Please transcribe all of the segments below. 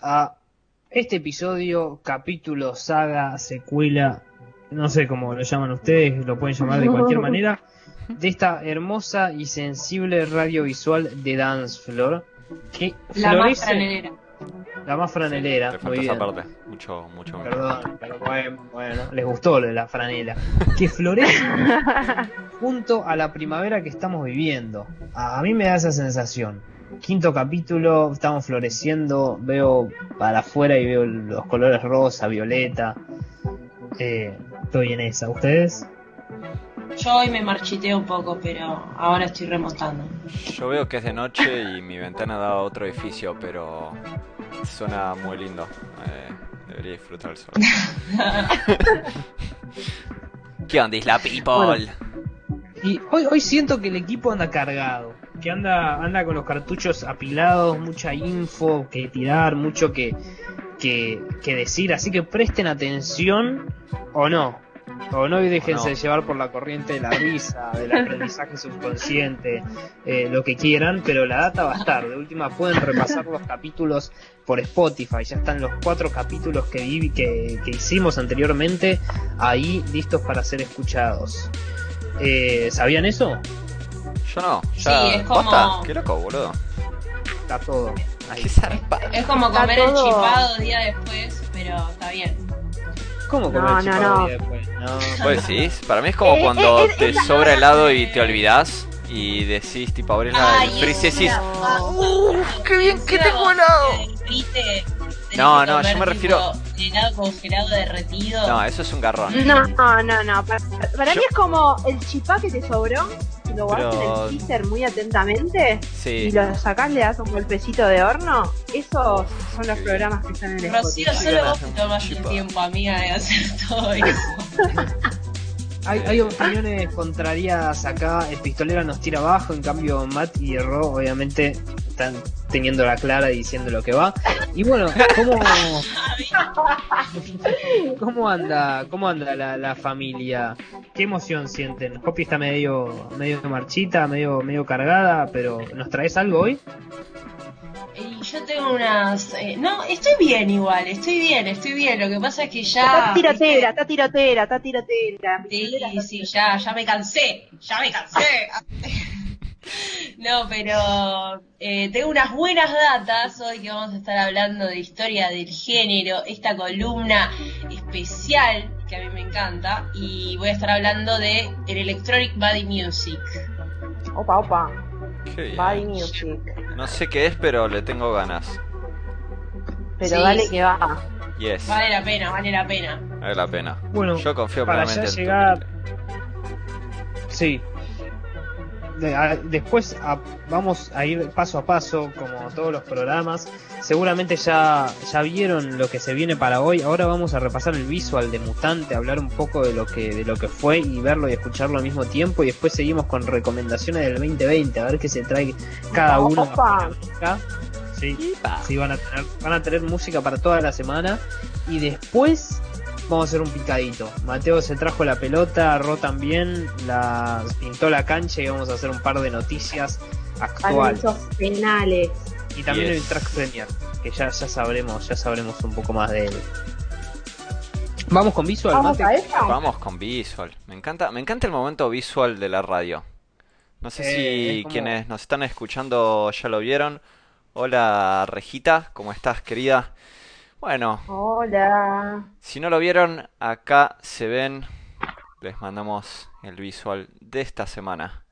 a este episodio, capítulo, saga, secuela, no sé cómo lo llaman ustedes, lo pueden llamar de cualquier manera, de esta hermosa y sensible radiovisual de Dance Floor, que La más franelera. la más franelera, Le muy esa parte. Mucho, mucho. Perdón, pero bueno, bueno, les gustó lo de la franela. Que florece junto a la primavera que estamos viviendo. A, a mí me da esa sensación. Quinto capítulo, estamos floreciendo, veo para afuera y veo los colores rosa, violeta. Eh, estoy en esa. ¿Ustedes? Yo hoy me marchité un poco, pero ahora estoy remontando. Yo veo que es de noche y mi ventana da a otro edificio, pero suena muy lindo. Eh, debería disfrutar el sol. ¿Qué onda, Isla People? Y hoy, hoy siento que el equipo anda cargado, que anda, anda con los cartuchos apilados, mucha info que tirar, mucho que, que, que decir, así que presten atención o no. O no y déjense no. llevar por la corriente de la risa, del aprendizaje subconsciente, eh, lo que quieran, pero la data va a estar. De última pueden repasar los capítulos por Spotify, ya están los cuatro capítulos que, vi, que, que hicimos anteriormente ahí listos para ser escuchados. Eh, ¿Sabían eso? Yo no. Sí, Ya, es como- ¿Posta? Qué loco, boludo. Está todo. Ahí. Zarpa. Es como comer el chipado día después, pero está bien. ¿Cómo comer No, no, chipado no. día después? No. Pues sí, para mí es como Eh, cuando eh, eh, te es la- sobra helado y te olvidas y decís, tipo, abrís la Ay, el freezer y decís, ¡Uh, qué bien que tengo helado! No, no, yo me refiero- Helado congelado derretido. no, eso es un garrón. No, no, no, no. Para, para Yo- mí es como el chipá que te sobró, y lo guardas Pero- en el freezer muy atentamente Sí. y lo sacás, le das un golpecito de horno. Esos son los programas que están en el Rocío, solo vos te tomas el tiempo, amiga, de hacer todo eso. Hay, hay opiniones contrarias acá. El pistolero nos tira abajo. En cambio, Matt y Ro, obviamente, están teniendo la clara y diciendo lo que va. Y bueno, ¿cómo, cómo anda, cómo anda la, la familia? ¿Qué emoción sienten? Hopi está medio, medio marchita, medio, medio cargada, pero ¿nos traes algo hoy? Yo tengo unas... eh, no, estoy bien igual, estoy bien, estoy bien. Lo que pasa es que ya... Está tirotera, está tirotera, está tirotera. Sí, sí, ya, ya me cansé, ya me cansé. No, pero eh, tengo unas buenas datas hoy que vamos a estar hablando de historia del género, esta columna especial que a mí me encanta y voy a estar hablando de el Electronic Body Music. Opa, opa. Body music. No sé qué es, pero le tengo ganas. Pero Sí, dale que va. Yes, Vale la pena, vale la pena. vale la pena. Bueno, Yo confío para plenamente ya en tu llegar-. Sí. De- a- después a- vamos a ir paso a paso, como todos los programas. Seguramente ya, ya vieron lo que se viene para hoy. Ahora vamos a repasar el visual de Mutante, hablar un poco de lo que, de lo que fue y verlo y escucharlo al mismo tiempo. Y después seguimos con recomendaciones del 2020, a ver qué se trae cada uno. Opa. Sí, sí, van a tener, van a tener música para toda la semana. Y después vamos a hacer un picadito. Mateo se trajo la pelota, Ro también, la pintó la cancha y vamos a hacer un par de noticias actuales. Penales. Y también Yes. el track premier, que ya, ya sabremos, ya sabremos un poco más de él. Vamos con visual, Vamos Mate. a eso. Vamos con visual. Me encanta, me encanta el momento visual de la radio. No sé Eh, si como- quienes nos están escuchando ya lo vieron. Hola Regita, ¿cómo estás querida? Bueno, Hola. si no lo vieron, acá se ven. Les mandamos el visual de esta semana.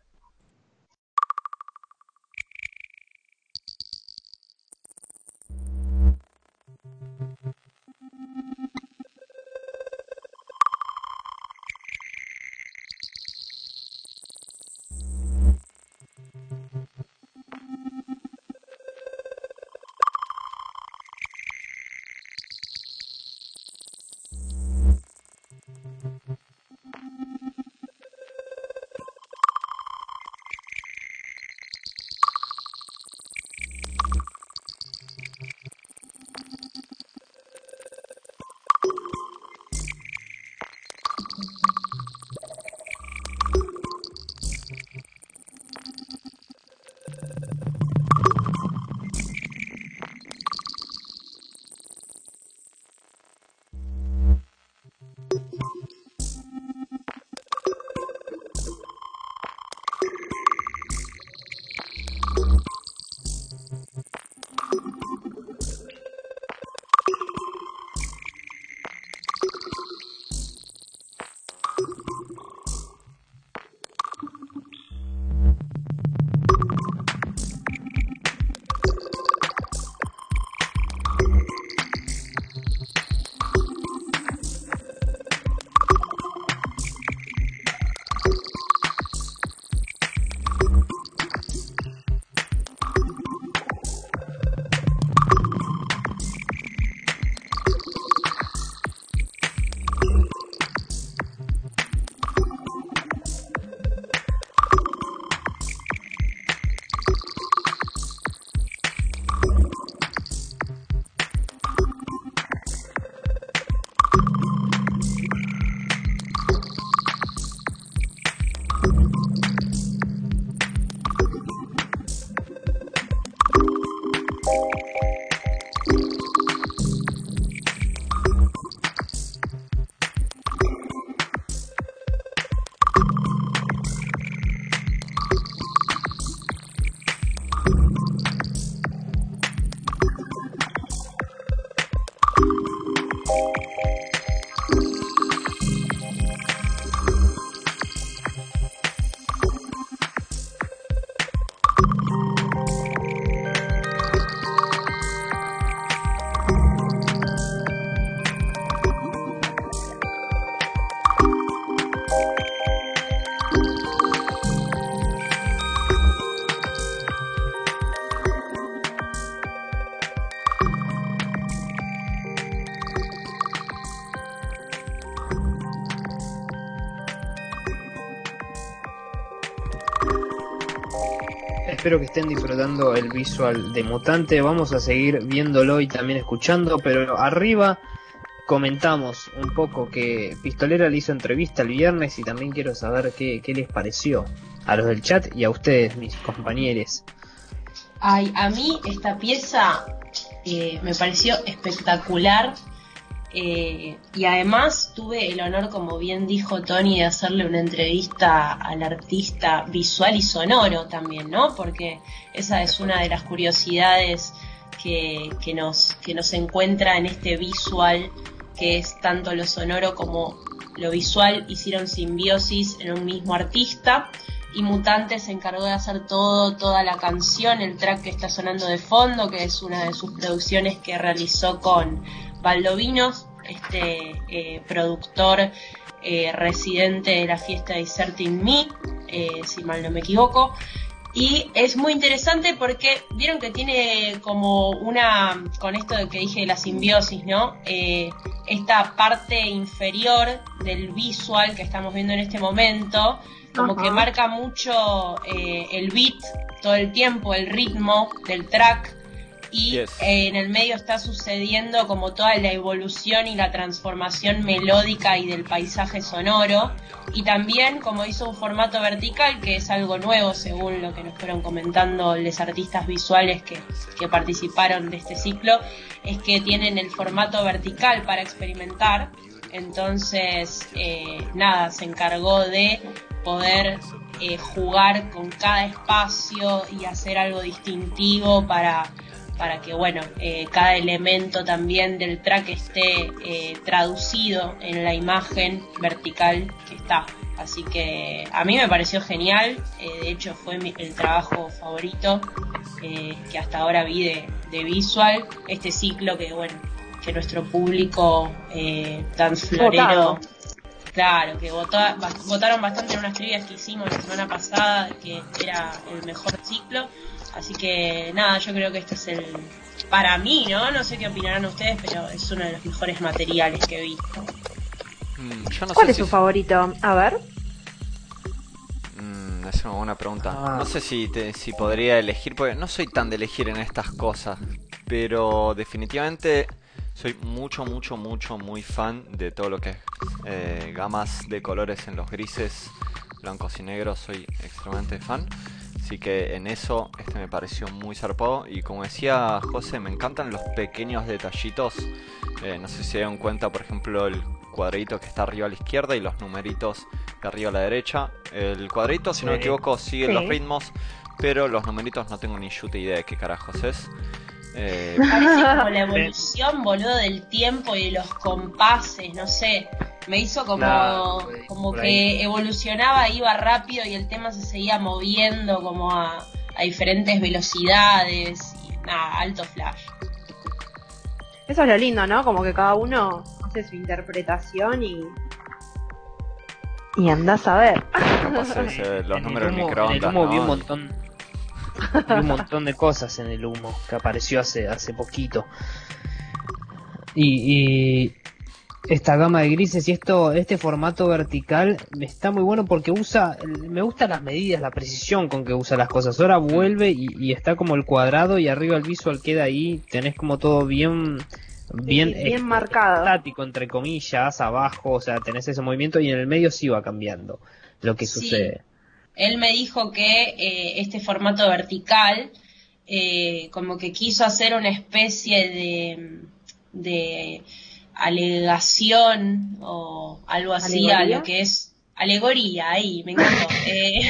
Espero que estén disfrutando el visual de Mutante. Vamos a seguir viéndolo y también escuchando, pero arriba comentamos un poco que Pistolera le hizo entrevista el viernes y también quiero saber qué, qué les pareció a los del chat y a ustedes, mis compañeros. Ay, a mí esta pieza eh, me pareció espectacular. Eh, y además tuve el honor, como bien dijo Tony, de hacerle una entrevista al artista visual y sonoro también, ¿no? Porque esa es una de las curiosidades que, que nos, que nos encuentra en este visual, que es tanto lo sonoro como lo visual, hicieron simbiosis en un mismo artista y Mutante se encargó de hacer todo, toda la canción, el track que está sonando de fondo, que es una de sus producciones que realizó con Valdovinos, este eh, productor eh, residente de la fiesta de Certain Me, eh, si mal no me equivoco. Y es muy interesante porque vieron que tiene como una, con esto de que dije de la simbiosis, ¿no? Eh, esta parte inferior del visual que estamos viendo en este momento, como Ajá. que marca mucho eh, el beat todo el tiempo, el ritmo del track. Y Yes. eh, en el medio está sucediendo como toda la evolución y la transformación melódica y del paisaje sonoro. Y también como hizo un formato vertical, que es algo nuevo según lo que nos fueron comentando los artistas visuales que, que participaron de este ciclo, es que tienen el formato vertical para experimentar. Entonces, eh, nada, se encargó de poder eh, jugar con cada espacio y hacer algo distintivo para, para que, bueno, eh, cada elemento también del track esté eh, traducido en la imagen vertical que está. Así que a mí me pareció genial, eh, de hecho fue mi- el trabajo favorito eh, que hasta ahora vi de, de visual, este ciclo que, bueno, que nuestro público eh, tan florero... Claro, que votó, votaron bastante en unas trivias que hicimos la semana pasada, que era el mejor ciclo. Así que nada, yo creo que este es el, para mí, ¿no? No sé qué opinarán ustedes, pero es uno de los mejores materiales que he visto. Mm, yo no ¿Cuál sé es si su favorito? A ver. Mm, es una buena pregunta. Ah. No sé si, te- si podría elegir, porque no soy tan de elegir en estas cosas, pero definitivamente soy mucho, mucho, mucho, muy fan de todo lo que es eh, gamas de colores en los grises, blancos y negros, soy extremadamente fan. Así que en eso este me pareció muy zarpado y como decía José, me encantan los pequeños detallitos. Eh, no sé si se dieron cuenta, por ejemplo, el cuadradito que está arriba a la izquierda y los numeritos de arriba a la derecha. El cuadradito, si no me equivoco, sigue Sí. los ritmos, pero los numeritos no tengo ni chuta idea de qué carajos es. Eh, Parece como la evolución, boludo, del tiempo y de los compases, no sé. Me hizo como, como que evolucionaba, iba rápido y el tema se seguía moviendo como a, a diferentes velocidades. Y nada, alto flash. Eso es lo lindo, ¿no? Como que cada uno hace su interpretación y. Y andás a ver. capaz es, eh, los números humo- microondas. En el humo ¿no? vi un montón. vi un montón de cosas en el humo que apareció hace, hace poquito. Y, y esta gama de grises y esto, este formato vertical está muy bueno porque usa, me gustan las medidas, la precisión con que usa las cosas. Ahora vuelve y, y está como el cuadrado y arriba el visual queda ahí, tenés como todo bien, bien, bien marcado. estático entre comillas, abajo, o sea, tenés ese movimiento y en el medio sí va cambiando lo que Sí. sucede. Él me dijo que eh, este formato vertical, eh, como que quiso hacer una especie de, de alegación o algo así a ¿Alegoría? lo que es alegoría, ahí, me encantó. Eh,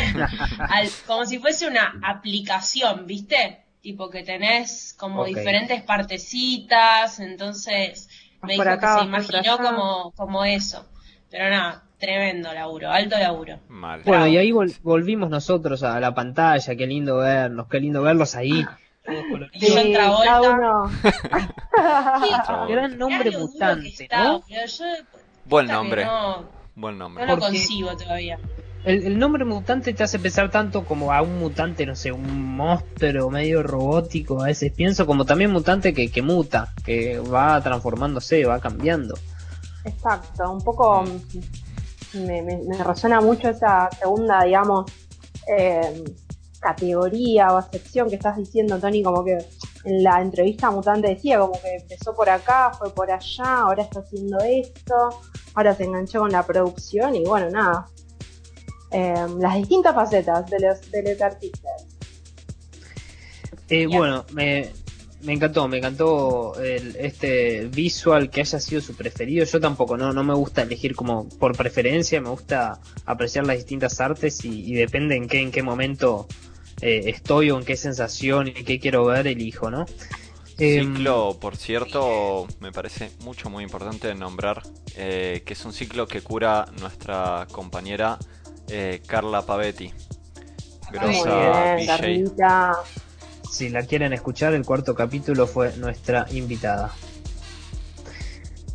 al- como si fuese una aplicación, ¿viste? Tipo que tenés como diferentes partecitas, entonces me dijo acá, que se imaginó como, como eso. Pero nada, tremendo laburo, alto laburo. Mal. Bueno, y ahí vol- volvimos nosotros a la pantalla, qué lindo vernos, qué lindo verlos ahí. coloridos. Y John Travolta. uno. Travolta. Gran nombre mutante, está, ¿no? yo Buen nombre. No, Buen nombre. no lo Porque- concibo todavía. El, el nombre mutante te hace pensar tanto como a un mutante, no sé, un monstruo medio robótico. A veces pienso como también mutante que, que muta, que va transformándose, va cambiando. Exacto, un poco mm, me, me- me resuena mucho esa segunda, digamos, eh, categoría o sección que estás diciendo, Tony, como que en la entrevista mutante decía, como que empezó por acá, fue por allá, ahora está haciendo esto, ahora se enganchó con la producción y bueno, nada. Eh, las distintas facetas de los, de los artistas. Eh, bueno, me, me encantó, me encantó el- este visual que haya sido su preferido. Yo tampoco, no, no me gusta elegir como por preferencia, me gusta apreciar las distintas artes y, y depende en qué, en qué momento eh, estoy o en qué sensación y qué quiero ver, elijo, ¿no? Em, Ciclo, por cierto, me parece mucho, muy importante nombrar eh, que es un ciclo que cura nuestra compañera eh, Carla Pavetti. Muy Grosa bien. Si la quieren escuchar, el cuarto capítulo fue nuestra invitada.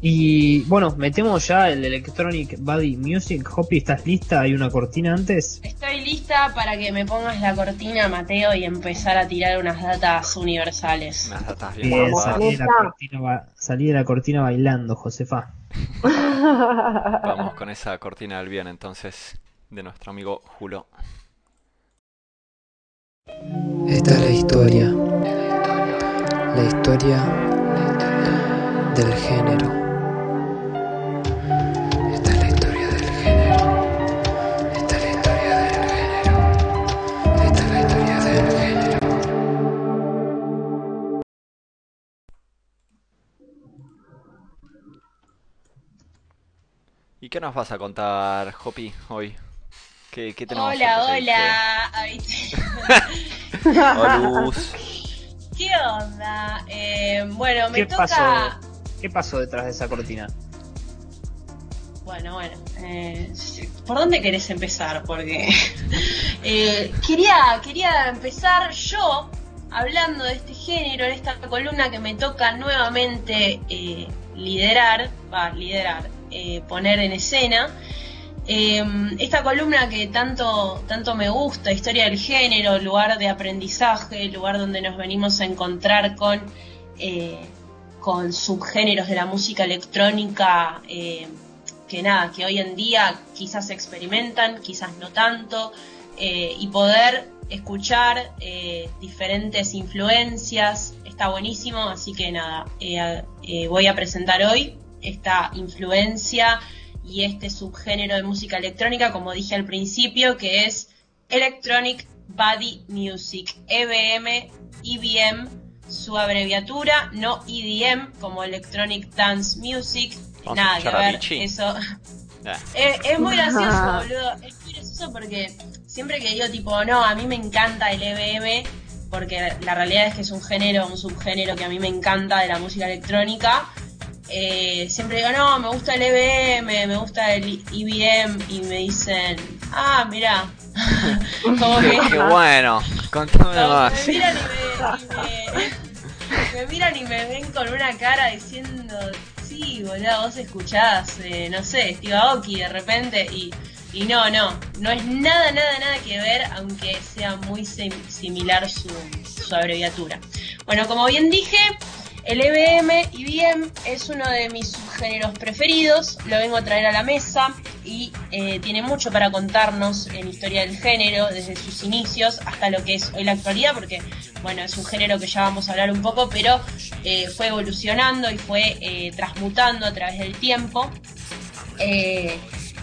Y bueno, metemos ya el Electronic Body Music. Hoppy, ¿estás lista? ¿Hay una cortina antes? Estoy lista para que me pongas la cortina, Mateo, y empezar a tirar unas datas universales. Unas datas bien salí de, la cortina, salí de la cortina bailando, Josefa. Vamos con esa cortina del bien entonces de nuestro amigo Julo. Esta es la historia. La historia del género. Esta es la historia del género. Esta es la historia del género. Esta es la historia del género. ¿Y qué nos vas a contar, Hopi, hoy? ¿Qué, qué tenemos Hola, hola. ¿Qué onda? Eh, bueno, me ¿Qué toca. pasó? ¿Qué pasó detrás de esa cortina? Bueno, bueno. eh, ¿Por dónde querés empezar? Porque eh, quería, quería empezar yo hablando de este género, en esta columna que me toca nuevamente eh, liderar, va, liderar, eh, poner en escena. Eh, esta columna que tanto, tanto me gusta, historia del género, lugar de aprendizaje, lugar donde nos venimos a encontrar con, eh, con subgéneros de la música electrónica eh, que nada, que hoy en día quizás experimentan, quizás no tanto, eh, y poder escuchar diferentes influencias. Está buenísimo, así que nada, voy a presentar hoy esta influencia y este subgénero de música electrónica, como dije al principio, que es Electronic Body Music, E EBM, EBM, su abreviatura, no EDM, como Electronic Dance Music, Vamos a nada que ver, eso Eh, es, es muy gracioso, boludo. Es muy gracioso porque siempre que digo, tipo, no, a mí me encanta el EBM, porque la realidad es que es un género, un subgénero que a mí me encanta de la música electrónica. Eh, siempre digo, no, me gusta el EBM, me gusta el EBM, y me dicen, ah, mira. Como que. qué bueno, contame más. me miran y me, y me- me miran y me ven con una cara diciendo, sí, boludo, vos escuchás, eh, no sé, Steve Aoki de repente y, y no, no, no es nada, nada, nada que ver, aunque sea muy sim- similar su, su abreviatura. Bueno, como bien dije, el EBM bien es uno de mis subgéneros preferidos, lo vengo a traer a la mesa y eh, tiene mucho para contarnos en historia del género, desde sus inicios hasta lo que es hoy la actualidad, porque bueno, es un género que ya vamos a hablar un poco, pero eh, fue evolucionando y fue eh, transmutando a través del tiempo. Eh,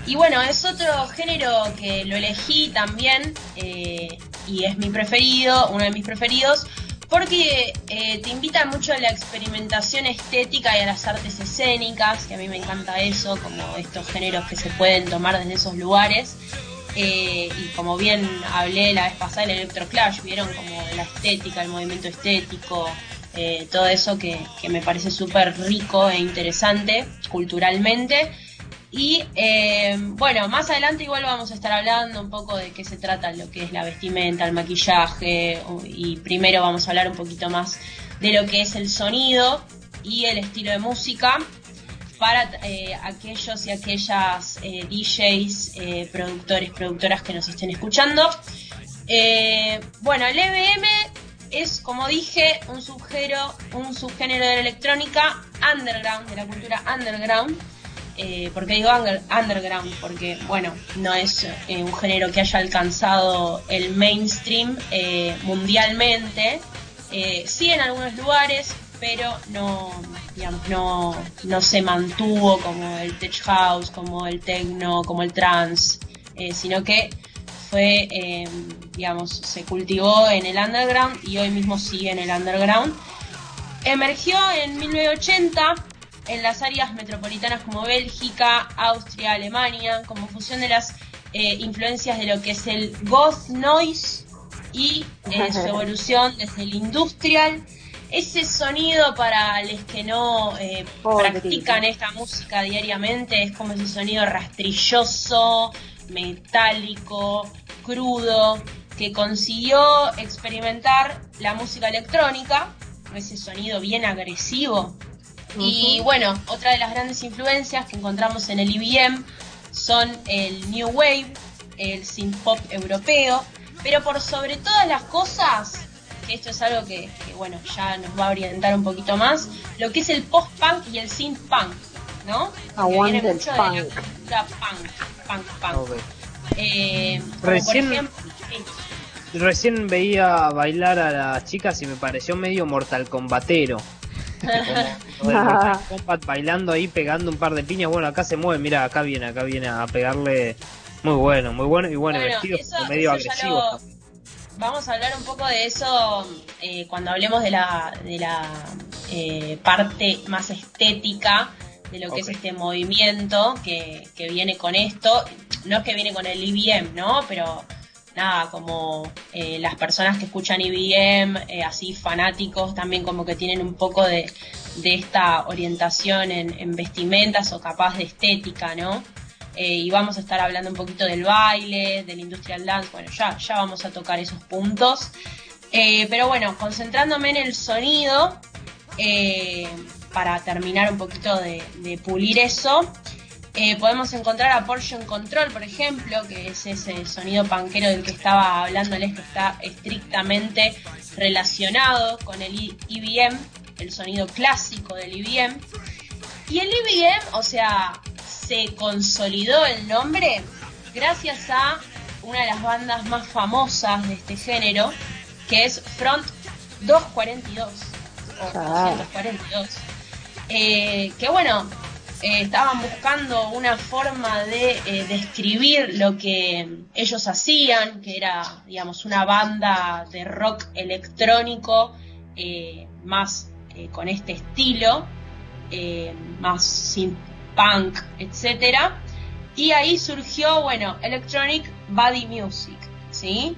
y bueno, es otro género que lo elegí también y es mi preferido, uno de mis preferidos, porque eh, te invita mucho a la experimentación estética y a las artes escénicas, que a mí me encanta eso, como estos géneros que se pueden tomar desde esos lugares. Eh, y como bien hablé la vez pasada, el electroclash, vieron como la estética, el movimiento estético, eh, todo eso que, que me parece súper rico e interesante culturalmente. Y eh, bueno, más adelante igual vamos a estar hablando un poco de qué se trata lo que es la vestimenta, el maquillaje, y primero vamos a hablar un poquito más de lo que es el sonido y el estilo de música para eh, aquellos y aquellas eh, DJs, productores, productoras que nos estén escuchando. Bueno, el EBM es, como dije, un subgénero, un subgénero de la electrónica underground, de la cultura underground. Eh, ¿por qué digo under- underground? Porque, bueno, no es eh, un género que haya alcanzado el mainstream eh, mundialmente. Eh, sí en algunos lugares, pero no, digamos, no, no se mantuvo como el tech house, como el techno, como el trance, sino que fue, eh, digamos, se cultivó en el underground y hoy mismo sigue en el underground. Emergió en 1980 en las áreas metropolitanas como Bélgica, Austria, Alemania, como fusión de las eh, influencias de lo que es el goth noise y eh, su evolución desde el industrial. Ese sonido para los que no eh, practican esta música diariamente es como ese sonido rastrilloso, metálico, crudo, que consiguió experimentar la música electrónica, ese sonido bien agresivo. Y bueno, otra de las grandes influencias que encontramos en el IBM son el New Wave, el synth pop europeo, pero por sobre todas las cosas, que esto es algo que, que, bueno, ya nos va a orientar un poquito más, lo que es el post-punk y el synth punk, ¿no? Aguante viene el mucho de la punk. cultura punk, punk, punk. Eh, Recién- por ejemplo, sí. Recién veía bailar a las chicas y me pareció medio Mortal Kombatero. Bailando ahí, pegando un par de piñas. Bueno, acá se mueve, mira, acá viene, acá viene a pegarle. Muy bueno, muy bueno. Y bueno, Bueno, vestido eso- como medio agresivo. lo- Vamos a hablar un poco de eso eh, cuando hablemos de la, de la eh, parte más estética de lo que es este movimiento que, que viene con esto. No es que viene con el IBM, ¿no? Pero nada, como eh, las personas que escuchan IBM, eh, así fanáticos, también como que tienen un poco de, de esta orientación en, en vestimentas o capaz de estética, ¿no? Eh, y vamos a estar hablando un poquito del baile, del industrial dance, bueno, ya, ya vamos a tocar esos puntos. Pero bueno, concentrándome en el sonido, para terminar un poquito de pulir eso, eh, podemos encontrar a Portion Control, por ejemplo, que es ese sonido panquero del que estaba hablándoles, que está estrictamente relacionado con el IBM, el sonido clásico del IBM. Y el IBM, o sea, se consolidó el nombre gracias a una de las bandas más famosas de este género, que es Front 242 o Ah. 242. Eh, que bueno, eh, estaban buscando una forma de eh, describir lo que ellos hacían, que era, digamos, una banda de rock electrónico eh, más con este estilo, más sin punk, etcétera. Y ahí surgió, bueno, Electronic Body Music, ¿sí?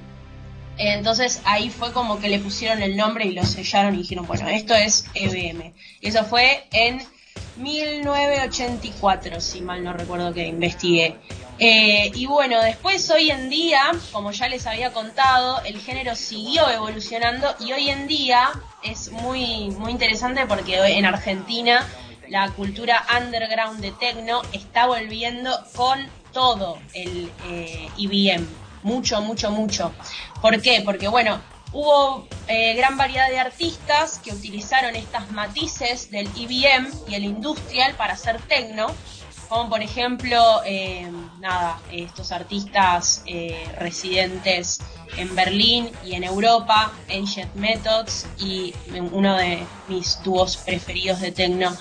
Entonces ahí fue como que le pusieron el nombre y lo sellaron y dijeron, bueno, esto es EBM. Y eso fue en 1984, si mal no recuerdo que investigué. Eh, y bueno, después hoy en día, como ya les había contado, el género siguió evolucionando y hoy en día es muy, muy interesante porque hoy en Argentina la cultura underground de techno está volviendo con todo el eh, IBM. Mucho, mucho, mucho. ¿Por qué? Porque bueno, hubo eh, gran variedad de artistas que utilizaron estas matices del IBM y el industrial para hacer techno, como por ejemplo, eh, nada, estos artistas eh, residentes en Berlín y en Europa, Ancient Methods y uno de mis dúos preferidos de techno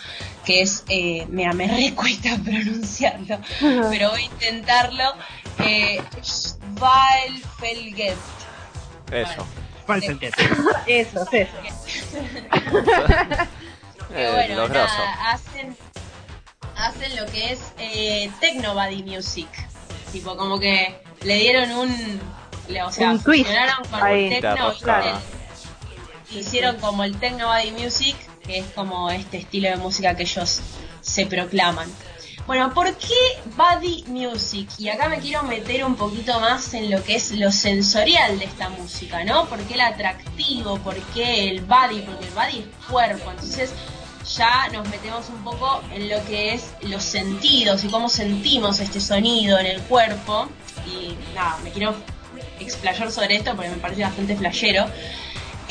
que es, eh, mira, me recuesta pronunciarlo, pero voy a intentarlo, eh, Schwalfelget. Eso. ¿Cuál es el que? Eso, es eso. Eh, bueno, los nada, grosos. hacen, hacen lo que es eh, Techno Body Music. Tipo, como que le dieron un. le- o sea, Un twist fusionaron con ahí. el Te techno y el- hicieron como el Techno Body Music, que es como este estilo de música que ellos se proclaman. Bueno, ¿por qué Body Music? Y acá me quiero meter un poquito más en lo que es lo sensorial de esta música, ¿no? ¿Por qué el atractivo? ¿Por qué el body? Porque el body es cuerpo, entonces ya nos metemos un poco en lo que es los sentidos y cómo sentimos este sonido en el cuerpo. Y nada, me quiero explayar sobre esto porque me parece bastante flashero.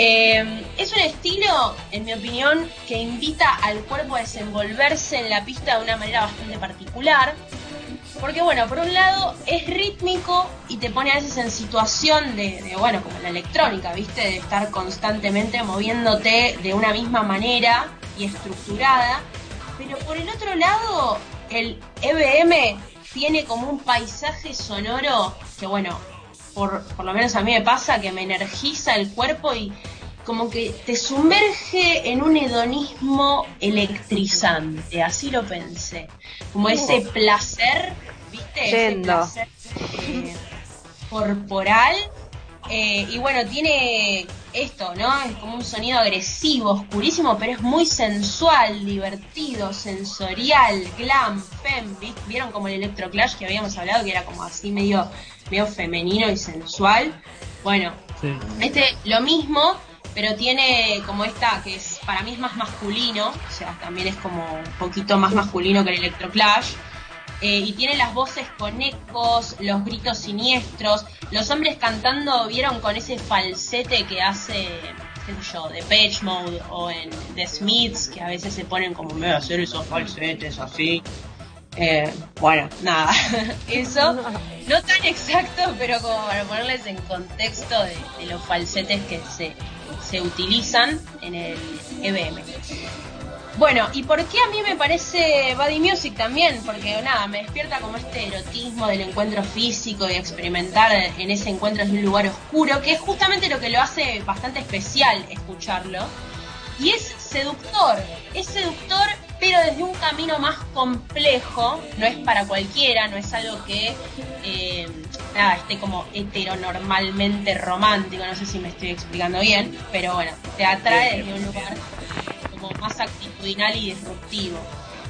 Eh, es un estilo, en mi opinión, que invita al cuerpo a desenvolverse en la pista de una manera bastante particular. Porque bueno, por un lado es rítmico y te pone a veces en situación de, de, bueno, como la electrónica, ¿viste? De estar constantemente moviéndote de una misma manera y estructurada. Pero por el otro lado, el EBM tiene como un paisaje sonoro que bueno, por, por lo menos a mí me pasa que me energiza el cuerpo y como que te sumerge en un hedonismo electrizante, así lo pensé. Como ese placer, ¿viste? Ese Yendo. placer eh, corporal. Eh, y bueno, tiene esto, ¿no? Es como un sonido agresivo, oscurísimo, pero es muy sensual, divertido, sensorial, glam, fem. ¿vi- ¿Vieron como el electroclash que habíamos hablado, que era como así medio, medio femenino y sensual? Bueno, Sí. este lo mismo, pero tiene como esta que es para mí es más masculino, o sea, también es como un poquito más masculino que el Electroclash. Eh, y tiene las voces con ecos, los gritos siniestros, los hombres cantando, vieron con ese falsete que hace, qué sé yo, de Page Mode o en The Smiths, que a veces se ponen como me voy a hacer esos falsetes así. Eh, bueno, nada, eso no tan exacto, pero como para ponerles en contexto de, de los falsetes que se, se utilizan en el EBM. Bueno, ¿y por qué a mí me parece Body Music también? Porque nada, me despierta como este erotismo del encuentro físico y experimentar en ese encuentro desde un lugar oscuro, que es justamente lo que lo hace bastante especial escucharlo. Y es seductor, es seductor, pero desde un camino más complejo, no es para cualquiera, no es algo que eh, nada, esté como heteronormalmente romántico, no sé si me estoy explicando bien, pero bueno, te atrae desde un lugar como más actitudinal y disruptivo.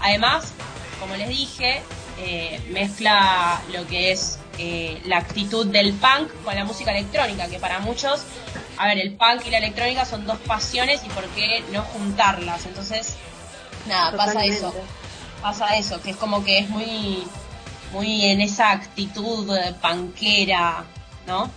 Además, como les dije, eh, mezcla lo que es eh, la actitud del punk con la música electrónica, que para muchos, a ver, el punk y la electrónica son dos pasiones y por qué no juntarlas. Entonces, nada, pasa eso, pasa eso, que es como que es muy, muy en esa actitud eh, punkera, ¿no?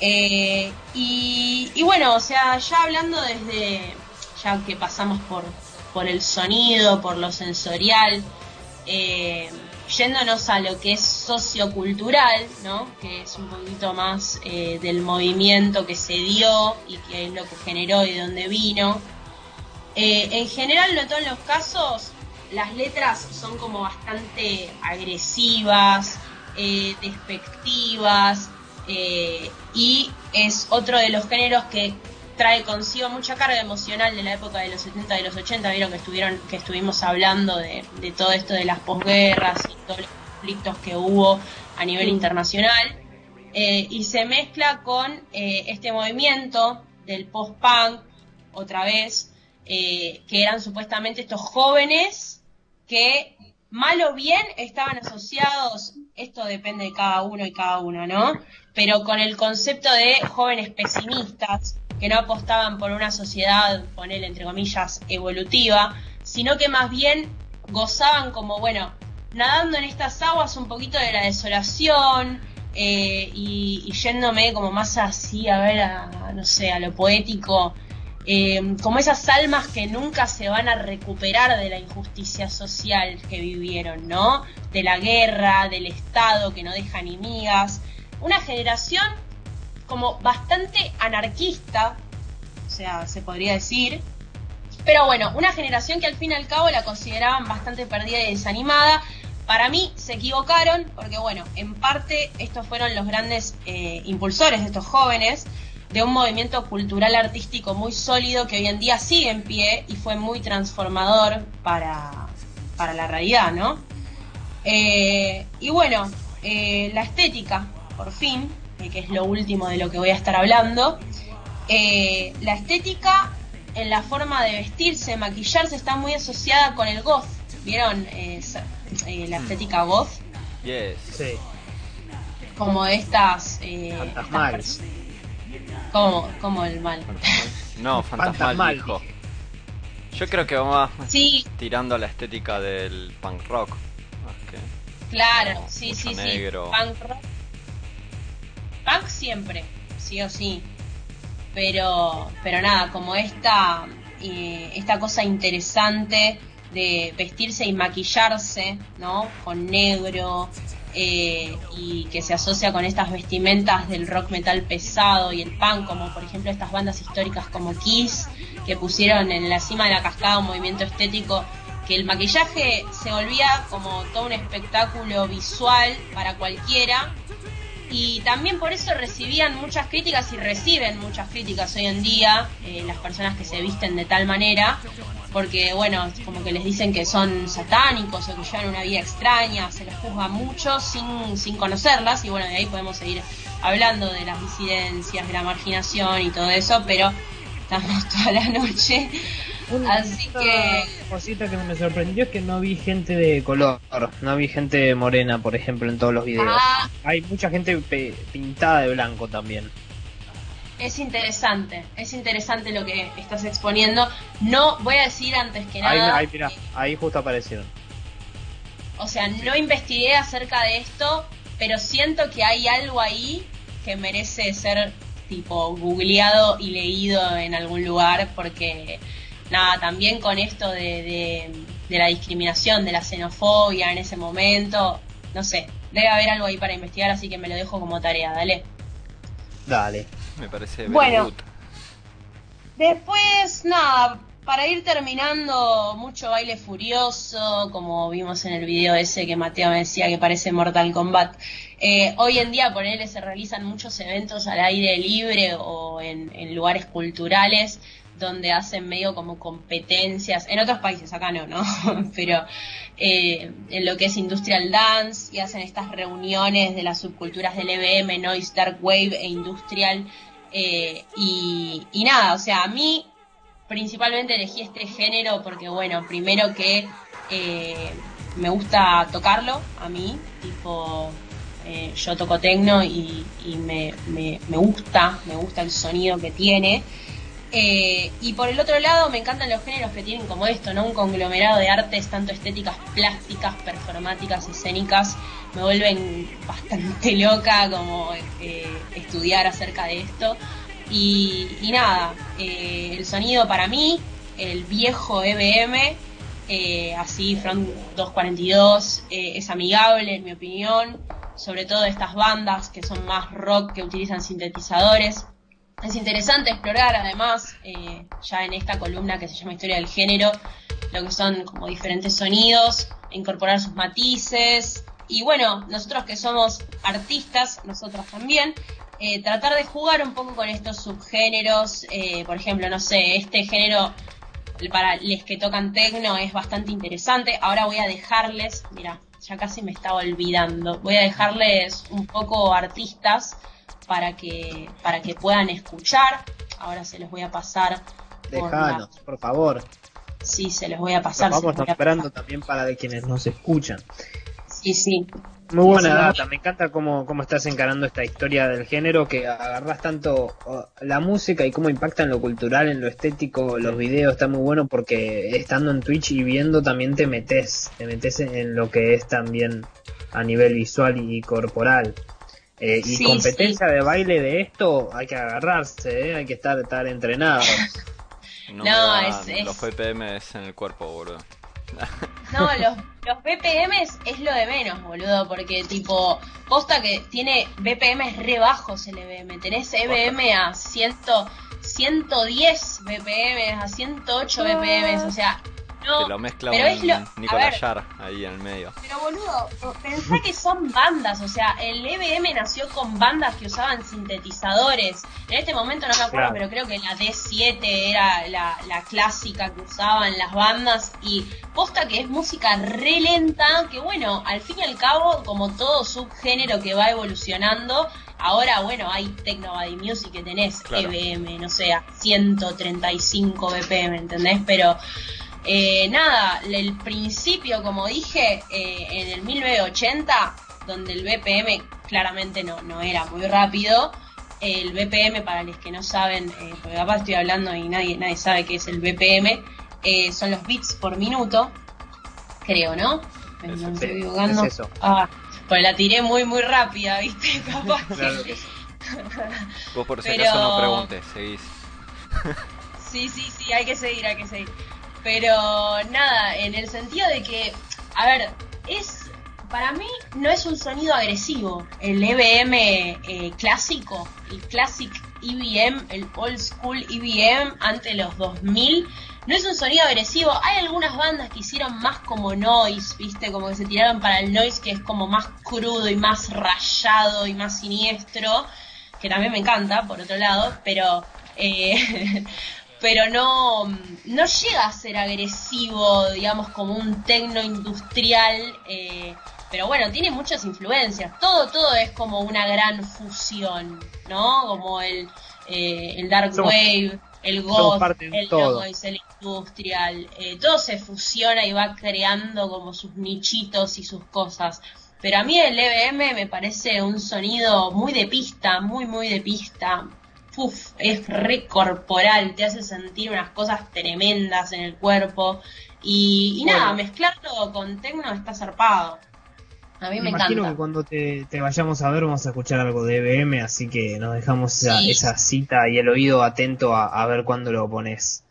Eh, y, y bueno, o sea, ya hablando desde, ya que pasamos por, por el sonido, por lo sensorial, eh, yéndonos a lo que es sociocultural, ¿no? Que es un poquito más eh, del movimiento que se dio y que es lo que generó y de dónde vino. Eh, en general, no todos los casos, las letras son como bastante agresivas, eh, despectivas, eh, y es otro de los géneros que trae consigo mucha carga emocional de la época de los 70 y de los 80, vieron que estuvieron que estuvimos hablando de, de todo esto de las posguerras y todos los conflictos que hubo a nivel internacional, eh, y se mezcla con eh, este movimiento del post-punk, otra vez, eh, que eran supuestamente estos jóvenes que mal o bien estaban asociados, esto depende de cada uno y cada uno, ¿no? Pero con el concepto de jóvenes pesimistas, que no apostaban por una sociedad, ponele entre comillas, evolutiva, sino que más bien gozaban como, bueno, nadando en estas aguas un poquito de la desolación eh, y, y yéndome como más así, a ver, a, no sé, a lo poético, eh, como esas almas que nunca se van a recuperar de la injusticia social que vivieron, ¿no? De la guerra, del Estado que no deja ni migas. Una generación como bastante anarquista, o sea, se podría decir. Pero bueno, una generación que al fin y al cabo la consideraban bastante perdida y desanimada. Para mí se equivocaron, porque bueno, en parte estos fueron los grandes eh, impulsores de estos jóvenes, de un movimiento cultural artístico muy sólido que hoy en día sigue en pie y fue muy transformador para, para la realidad, ¿no? Eh, y bueno, eh, la estética, por fin, eh, que es lo último de lo que voy a estar hablando, eh, la estética en la forma de vestirse, maquillarse, está muy asociada con el goth. ¿Vieron eh, eh, la estética goth? Yes. Sí, Como estas... Eh, estas como, como el mal. No, fantasmal, Fantasmal. dijo. Yo creo que vamos Sí, tirando a la estética del punk rock. Más que... claro, Como sí, sí, negro. sí. Punk rock. Punk siempre, sí o sí. pero, pero nada, como esta, eh, esta cosa interesante de vestirse y maquillarse, ¿no? Con negro, eh, y que se asocia con estas vestimentas del rock metal pesado y el punk, como por ejemplo estas bandas históricas como Kiss, que pusieron en la cima de la cascada un movimiento estético que el maquillaje se volvía como todo un espectáculo visual para cualquiera. Y también por eso recibían muchas críticas y reciben muchas críticas hoy en día eh, las personas que se visten de tal manera porque bueno, como que les dicen que son satánicos o que llevan una vida extraña, se les juzga mucho sin, sin conocerlas y bueno, de ahí podemos seguir hablando de las disidencias, de la marginación y todo eso, pero estamos toda la noche. Así que cosita que me sorprendió es que no vi gente de color, no vi gente morena, por ejemplo, en todos los videos. Ah. Hay mucha gente pe- pintada de blanco también. Es interesante, es interesante lo que estás exponiendo. No voy a decir antes que Ahí, nada, ahí, mira, ahí justo aparecieron. o sea, no investigué acerca de esto, pero siento que hay algo ahí que merece ser tipo googleado y leído en algún lugar porque nada, también con esto de, de, de la discriminación, de la xenofobia en ese momento, no sé, debe haber algo ahí para investigar, así que me lo dejo como tarea, dale. Dale. Me parece Bueno. good. Después, nada, para ir terminando, mucho baile furioso, como vimos en el video ese que Mateo me decía que parece Mortal Kombat. Eh, hoy en día, por él, se realizan muchos eventos al aire libre o en, en lugares culturales donde hacen medio como competencias, en otros países, acá no, ¿no? Pero eh, en lo que es Industrial Dance y hacen estas reuniones de las subculturas del EBM, Noise, Dark Wave e Industrial. eh, y, nada, o sea, a mí principalmente elegí este género porque, bueno, primero que eh, me gusta tocarlo a mí, tipo, yo toco tecno y, me, me gusta, me gusta el sonido que tiene. Eh, y por el otro lado me encantan los géneros que tienen como esto, ¿no? Un conglomerado de artes, tanto estéticas, plásticas, performáticas, escénicas, me vuelven bastante loca como eh, estudiar acerca de esto. Y, nada, eh, el sonido para mí, el viejo EBM, eh, así Front 242, eh, es amigable en mi opinión, sobre todo estas bandas que son más rock, que utilizan sintetizadores. Es interesante explorar además, eh, ya en esta columna que se llama Historia del Género, lo que son como diferentes sonidos, incorporar sus matices. Y bueno, nosotros que somos artistas, nosotros también, eh, tratar de jugar un poco con estos subgéneros. eh, por ejemplo, no sé, este género para los que tocan tecno es bastante interesante. Ahora voy a dejarles, mira, ya casi me estaba olvidando, voy a dejarles un poco artistas para que, para que puedan escuchar. Ahora se los voy a pasar. por la- Dejanos, por favor. Sí, se los voy a pasar. Los vamos nombrando también para de quienes nos escuchan. Sí, sí. Muy buena data, me encanta cómo, cómo estás encarando esta historia del género, que agarras tanto la música y cómo impacta en lo cultural, en lo estético, los videos, está muy bueno porque estando en Twitch y viendo también te metes, te metes en lo que es también a nivel visual y corporal. Eh, y Sí, competencia de baile de esto hay que agarrarse, ¿eh? hay que estar, estar entrenado. No, No, es- es- los BPMs en el cuerpo, boludo. No, los, los BPMs es lo de menos, boludo, porque tipo, posta que tiene BPMs re bajos el EBM, tenés EBM a 100, 110 BPMs, a 108 BPMs, o sea, no, Te lo mezcla pero es un lo, a Nicolás ver, Yar ahí en el medio. pero boludo, pensá que son bandas, o sea, el EBM nació con bandas que usaban sintetizadores. En este momento no me acuerdo, Claro. pero creo que la D7 era la, la clásica que usaban las bandas y posta que es música re lenta, que bueno, al fin y al cabo, como todo subgénero que va evolucionando, ahora bueno, hay Techno Body Music que tenés Claro. EBM, no sé, a 135 BPM, ¿entendés? Pero eh, nada, el principio, como dije, eh, en el 1980, donde el BPM claramente no, no era muy rápido, el BPM, para los que no saben, eh, porque capaz estoy hablando y nadie, nadie sabe qué es el BPM, eh, son los bits por minuto, creo, ¿no? Me, Es- estoy equivocando. es eso. Ah, pues la tiré muy, muy rápida, ¿viste? Capaz que- Claro que sí. Vos por si Pero- acaso no preguntes, seguís. Sí, sí, sí, hay que seguir, hay que seguir. Pero nada, en el sentido de que, a ver, es para mí no es un sonido agresivo. El EBM eh, clásico, el classic EBM, el old school EBM ante los 2000, no es un sonido agresivo. Hay algunas bandas que hicieron más como noise, ¿viste? Como que se tiraron para el noise que es como más crudo y más rayado y más siniestro, que también me encanta, por otro lado, pero... eh, pero no, no llega a ser agresivo, digamos, como un tecno industrial, eh, pero bueno, tiene muchas influencias, todo, todo es como una gran fusión, ¿no? Como el, eh, el dark Somos- wave, el goth, el noise, el industrial, eh, todo se fusiona y va creando como sus nichitos y sus cosas. Pero a mí el EBM me parece un sonido muy de pista, muy, muy de pista. Uf, es re corporal, te hace sentir unas cosas tremendas en el cuerpo. Y, y nada, Bueno. mezclarlo con tecno está zarpado. A mí me, Me imagino encanta. que cuando te, te vayamos a ver vamos a escuchar algo de EBM, así que nos dejamos esa, Sí. esa cita y el oído atento a, a ver cuándo lo pones.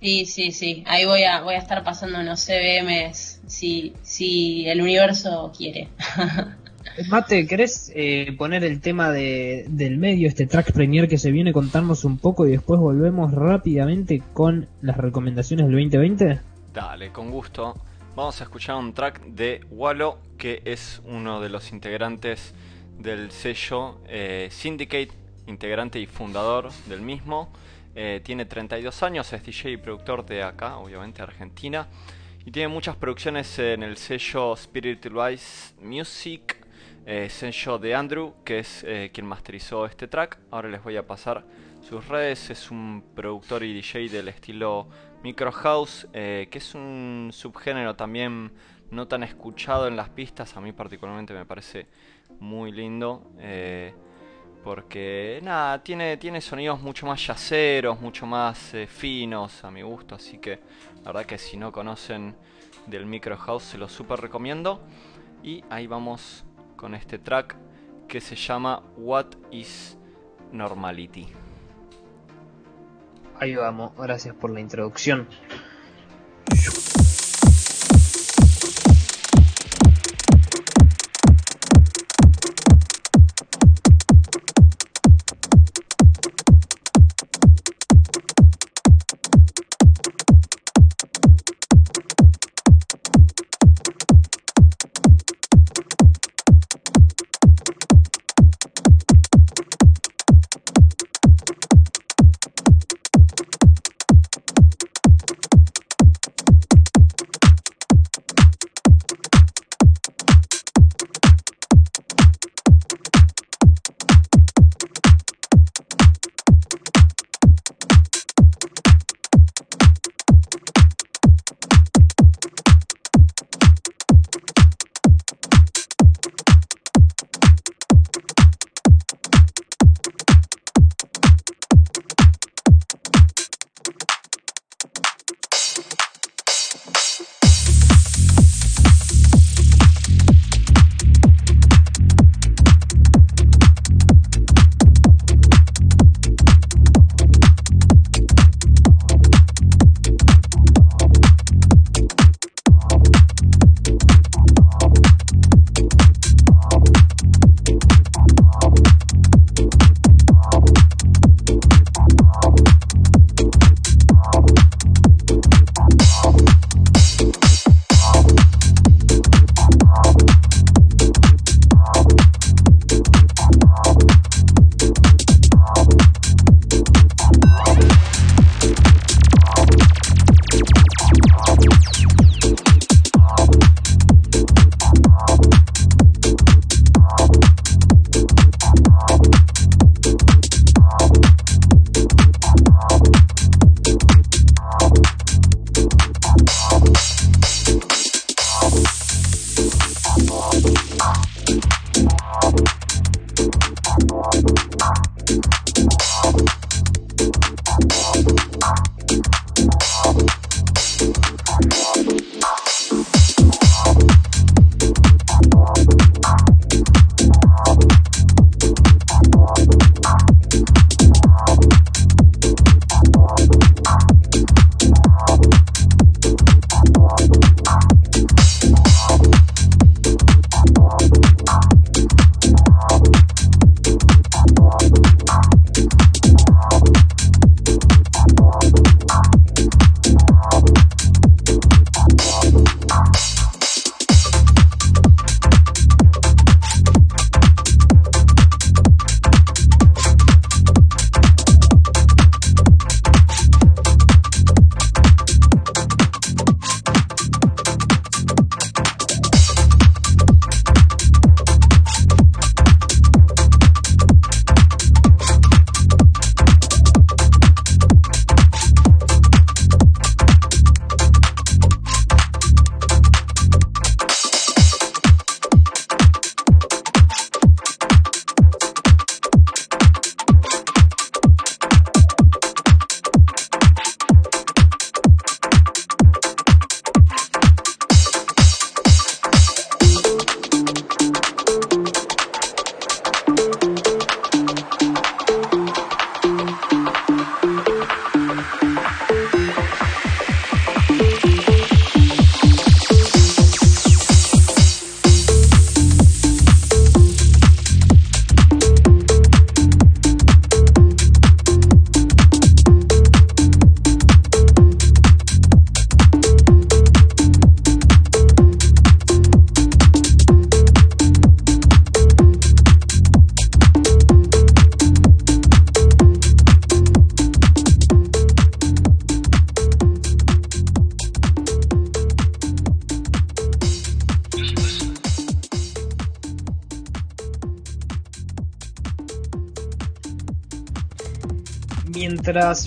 Sí, sí, sí. Ahí voy a, voy a estar pasando unos CBMs si, si el universo quiere. Mate, ¿querés eh, poner el tema de, del medio, este track premier que se viene, contarnos un poco y después volvemos rápidamente con las recomendaciones del 2020? Dale, con gusto. Vamos a escuchar un track de Wallo, que es uno de los integrantes del sello eh, Syndicate, integrante y fundador del mismo. Eh, tiene 32 años, es DJ y productor de acá, obviamente Argentina. Y tiene muchas producciones en el sello Spiritualized Music, eh, de Andrew, que es eh, quien masterizó este track. Ahora les voy a pasar sus redes. Es un productor y DJ del estilo Micro House, eh, que es un subgénero también no tan escuchado en las pistas. A mí particularmente me parece muy lindo. eh, porque nada, tiene, tiene sonidos mucho más yaceros, mucho más finos a mi gusto. Así que la verdad que si no conocen del Micro House se lo super recomiendo. Y ahí vamos con este track que se llama What is Normality. Ahí vamos, gracias por la introducción.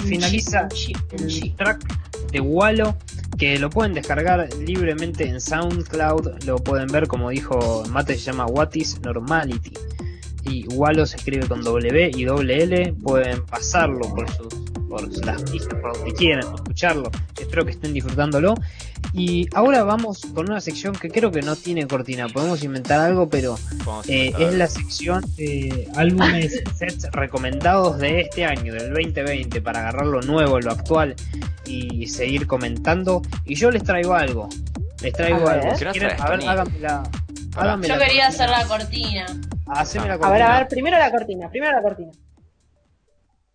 Finaliza el track de Wallo, que lo pueden descargar libremente en SoundCloud, lo pueden ver como dijo Mate, se llama What is Normality. Y Wallo se escribe con W y doble L, pueden pasarlo por sus por las pistas, por donde quieran, escucharlo. Espero que estén disfrutándolo. Y ahora vamos con una sección que creo que no tiene cortina. Podemos inventar algo, pero eh, inventar es algo. la sección de álbumes sets recomendados de este año, del 2020, para agarrar lo nuevo, lo actual y seguir comentando. Y yo les traigo algo. Les traigo A algo. Háganme la. Háganme Yo la quería hacer cortina. la cortina. Haceme la A ver, cortina. a ver, primero la cortina, primero la cortina.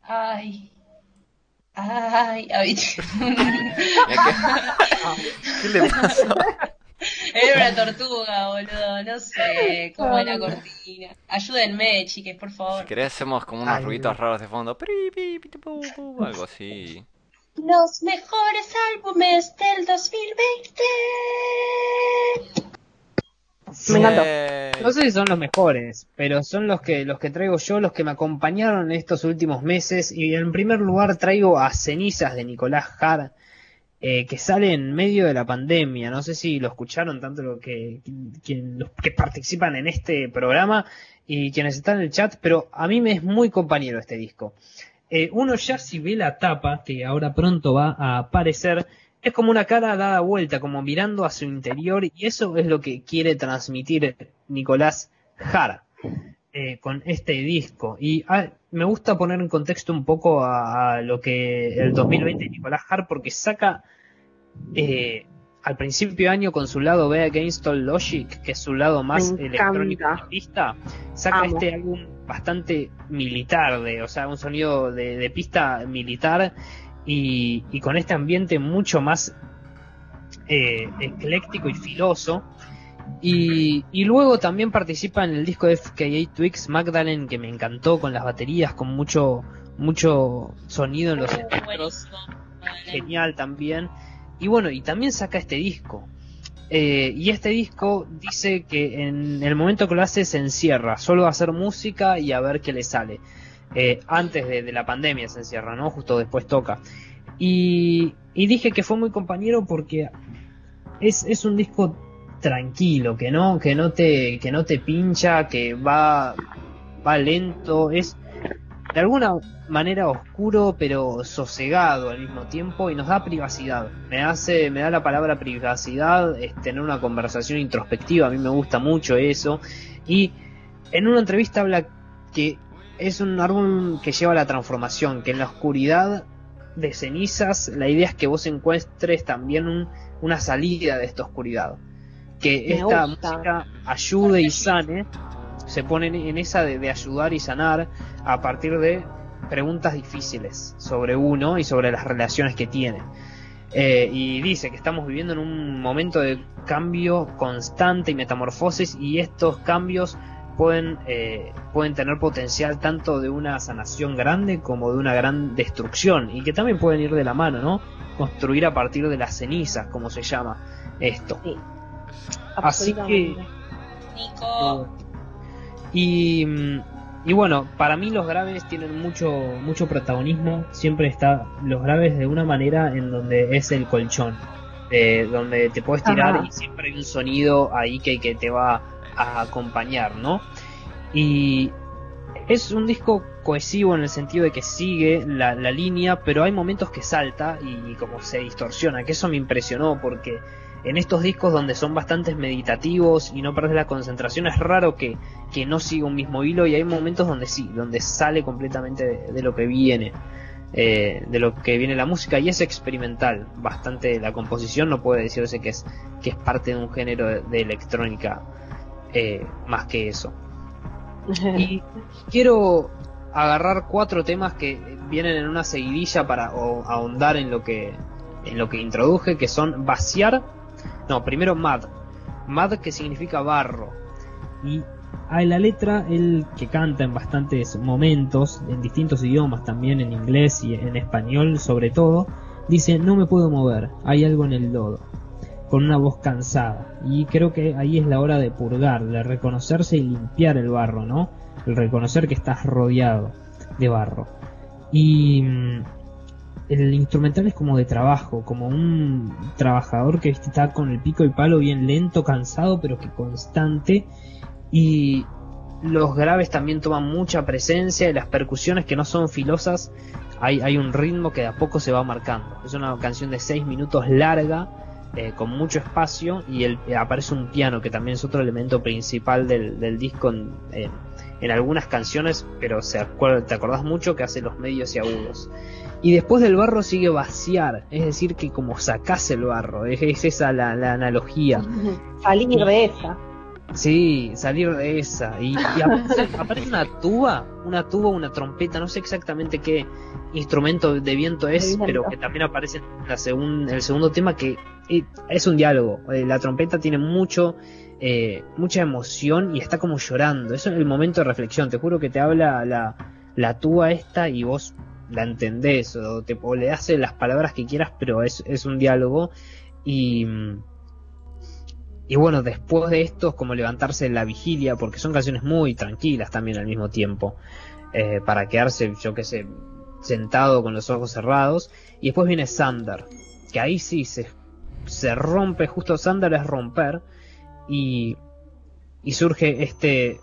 Ay. Ay, ay. ¿Qué le pasa? Era una tortuga, boludo. No sé cómo es la cortina. Ayúdenme, chiques, por Si favor. querés hacemos como unos Ay, ruiditos raros de fondo. Algo así. Los mejores álbumes del 2020. Me encantó. Eh, No sé si son los mejores, pero son los que los que traigo yo, los que me acompañaron en estos últimos meses. Y en primer lugar traigo a Cenizas de Nicolás Jar, eh, que sale en medio de la pandemia. No sé si lo escucharon tanto lo que, quien- los que participan en este programa y quienes están en el chat, pero a mí me es muy compañero este disco. Eh, uno ya si ve la tapa, que ahora pronto va a aparecer, es como una cara dada vuelta, como mirando a su interior, y eso es lo que quiere transmitir Nicolás Jara eh, con este disco. Y ah, me gusta poner en contexto un poco a, a lo que el 2020 de Nicolás Jara, porque saca eh, al principio de año con su lado B Against All Logic, que es su lado más electrónico pista, saca Amo. este álbum bastante militar, de, o sea, un sonido de, de pista militar y, y con este ambiente mucho más eh, ecléctico y filoso. Y, y luego también participa en el disco de FKA Twix Magdalene, que me encantó con las baterías, con mucho, mucho sonido en los genial también. Y bueno, y también saca este disco. Eh, y este disco dice que en el momento que lo hace se encierra, solo a hacer música y a ver qué le sale. Eh, antes de, la pandemia se encierra, ¿no? Justo después toca. Y, y dije que fue muy compañero porque es, es un disco tranquilo, que no, que no te, que no te pincha, que va, va lento, es de alguna manera oscuro pero sosegado al mismo tiempo y nos da privacidad. Me hace, me da la palabra privacidad, es tener una conversación introspectiva, a mí me gusta mucho eso. Y en una entrevista habla que es un álbum que lleva a la transformación, que en la oscuridad de cenizas la idea es que vos encuentres también un- una salida de esta oscuridad. Que Me esta gusta. música ayude y sane, se pone en- en esa de, de ayudar y sanar a partir de preguntas difíciles sobre uno y sobre las relaciones que tiene. Eh, y dice que estamos viviendo en un momento de cambio constante y metamorfosis y estos cambios pueden, eh, pueden tener potencial tanto de una sanación grande como de una gran destrucción y que también pueden ir de la mano, ¿no? Construir a partir de las cenizas, como se llama esto. Sí. Así que-. Nico. Y, mm, y bueno, para mí los graves tienen mucho, mucho protagonismo. Siempre está los graves de una manera en donde es el colchón, eh, donde te puedes tirar Ajá. y siempre hay un sonido ahí que, que te va a acompañar, ¿no? Y es un disco cohesivo en el sentido de que sigue la, la línea, pero hay momentos que salta y, como se distorsiona, que eso me impresionó porque en estos discos donde son bastante meditativos y no perdes la concentración es raro que, que no siga un mismo hilo y hay momentos donde sí, donde sale completamente de, lo que viene, eh, de lo que viene la música y es experimental, bastante la composición no puede decirse que es, que es parte de un género de electrónica eh, más que eso. Y quiero agarrar cuatro temas que vienen en una seguidilla para o- ahondar en lo que en lo que introduje, que son vaciar. No, primero mad. Mad que significa barro. Y a la letra, él que canta en bastantes momentos, en distintos idiomas también, en inglés y en español sobre todo, dice, no me puedo mover, hay algo en el lodo con una voz cansada. Y creo que ahí es la hora de purgar, de reconocerse y limpiar el barro, ¿no? El reconocer que estás rodeado de barro. Y mm, el instrumental es como de trabajo, como un trabajador que está con el pico y palo bien lento, cansado, pero que constante. Y los graves también toman mucha presencia y las percusiones que no son filosas, hay, hay un ritmo que de a poco se va marcando. Es una canción de 6 minutos larga, eh, con mucho espacio, y el, eh, aparece un piano que también es otro elemento principal del, disco en, en- algunas canciones, pero se acuer- te acordás mucho que hace los medios y agudos. Y después del barro sigue vaciar, es decir, que como sacás el barro, es, es esa la, la analogía. Salir de esa. Sí, salir de esa. Y, y aparece, aparece una tuba, una tuba, una trompeta, no sé exactamente qué instrumento de viento es, viento. pero que también aparece en la segun- el segundo tema que es un diálogo. Eh, La trompeta tiene mucho, eh, mucha emoción y está como llorando. Eso es el momento de reflexión. Te juro que te habla la, la tuba esta y vos la entendés o, te, o le hace las palabras que quieras, pero es, es un diálogo y... y bueno, después de esto es como levantarse en la vigilia, porque son canciones muy tranquilas también al mismo tiempo, eh, para quedarse, yo qué sé, sentado con los ojos cerrados. Y después viene Sander, que ahí sí se, se rompe, justo Sander es romper, y, y surge este,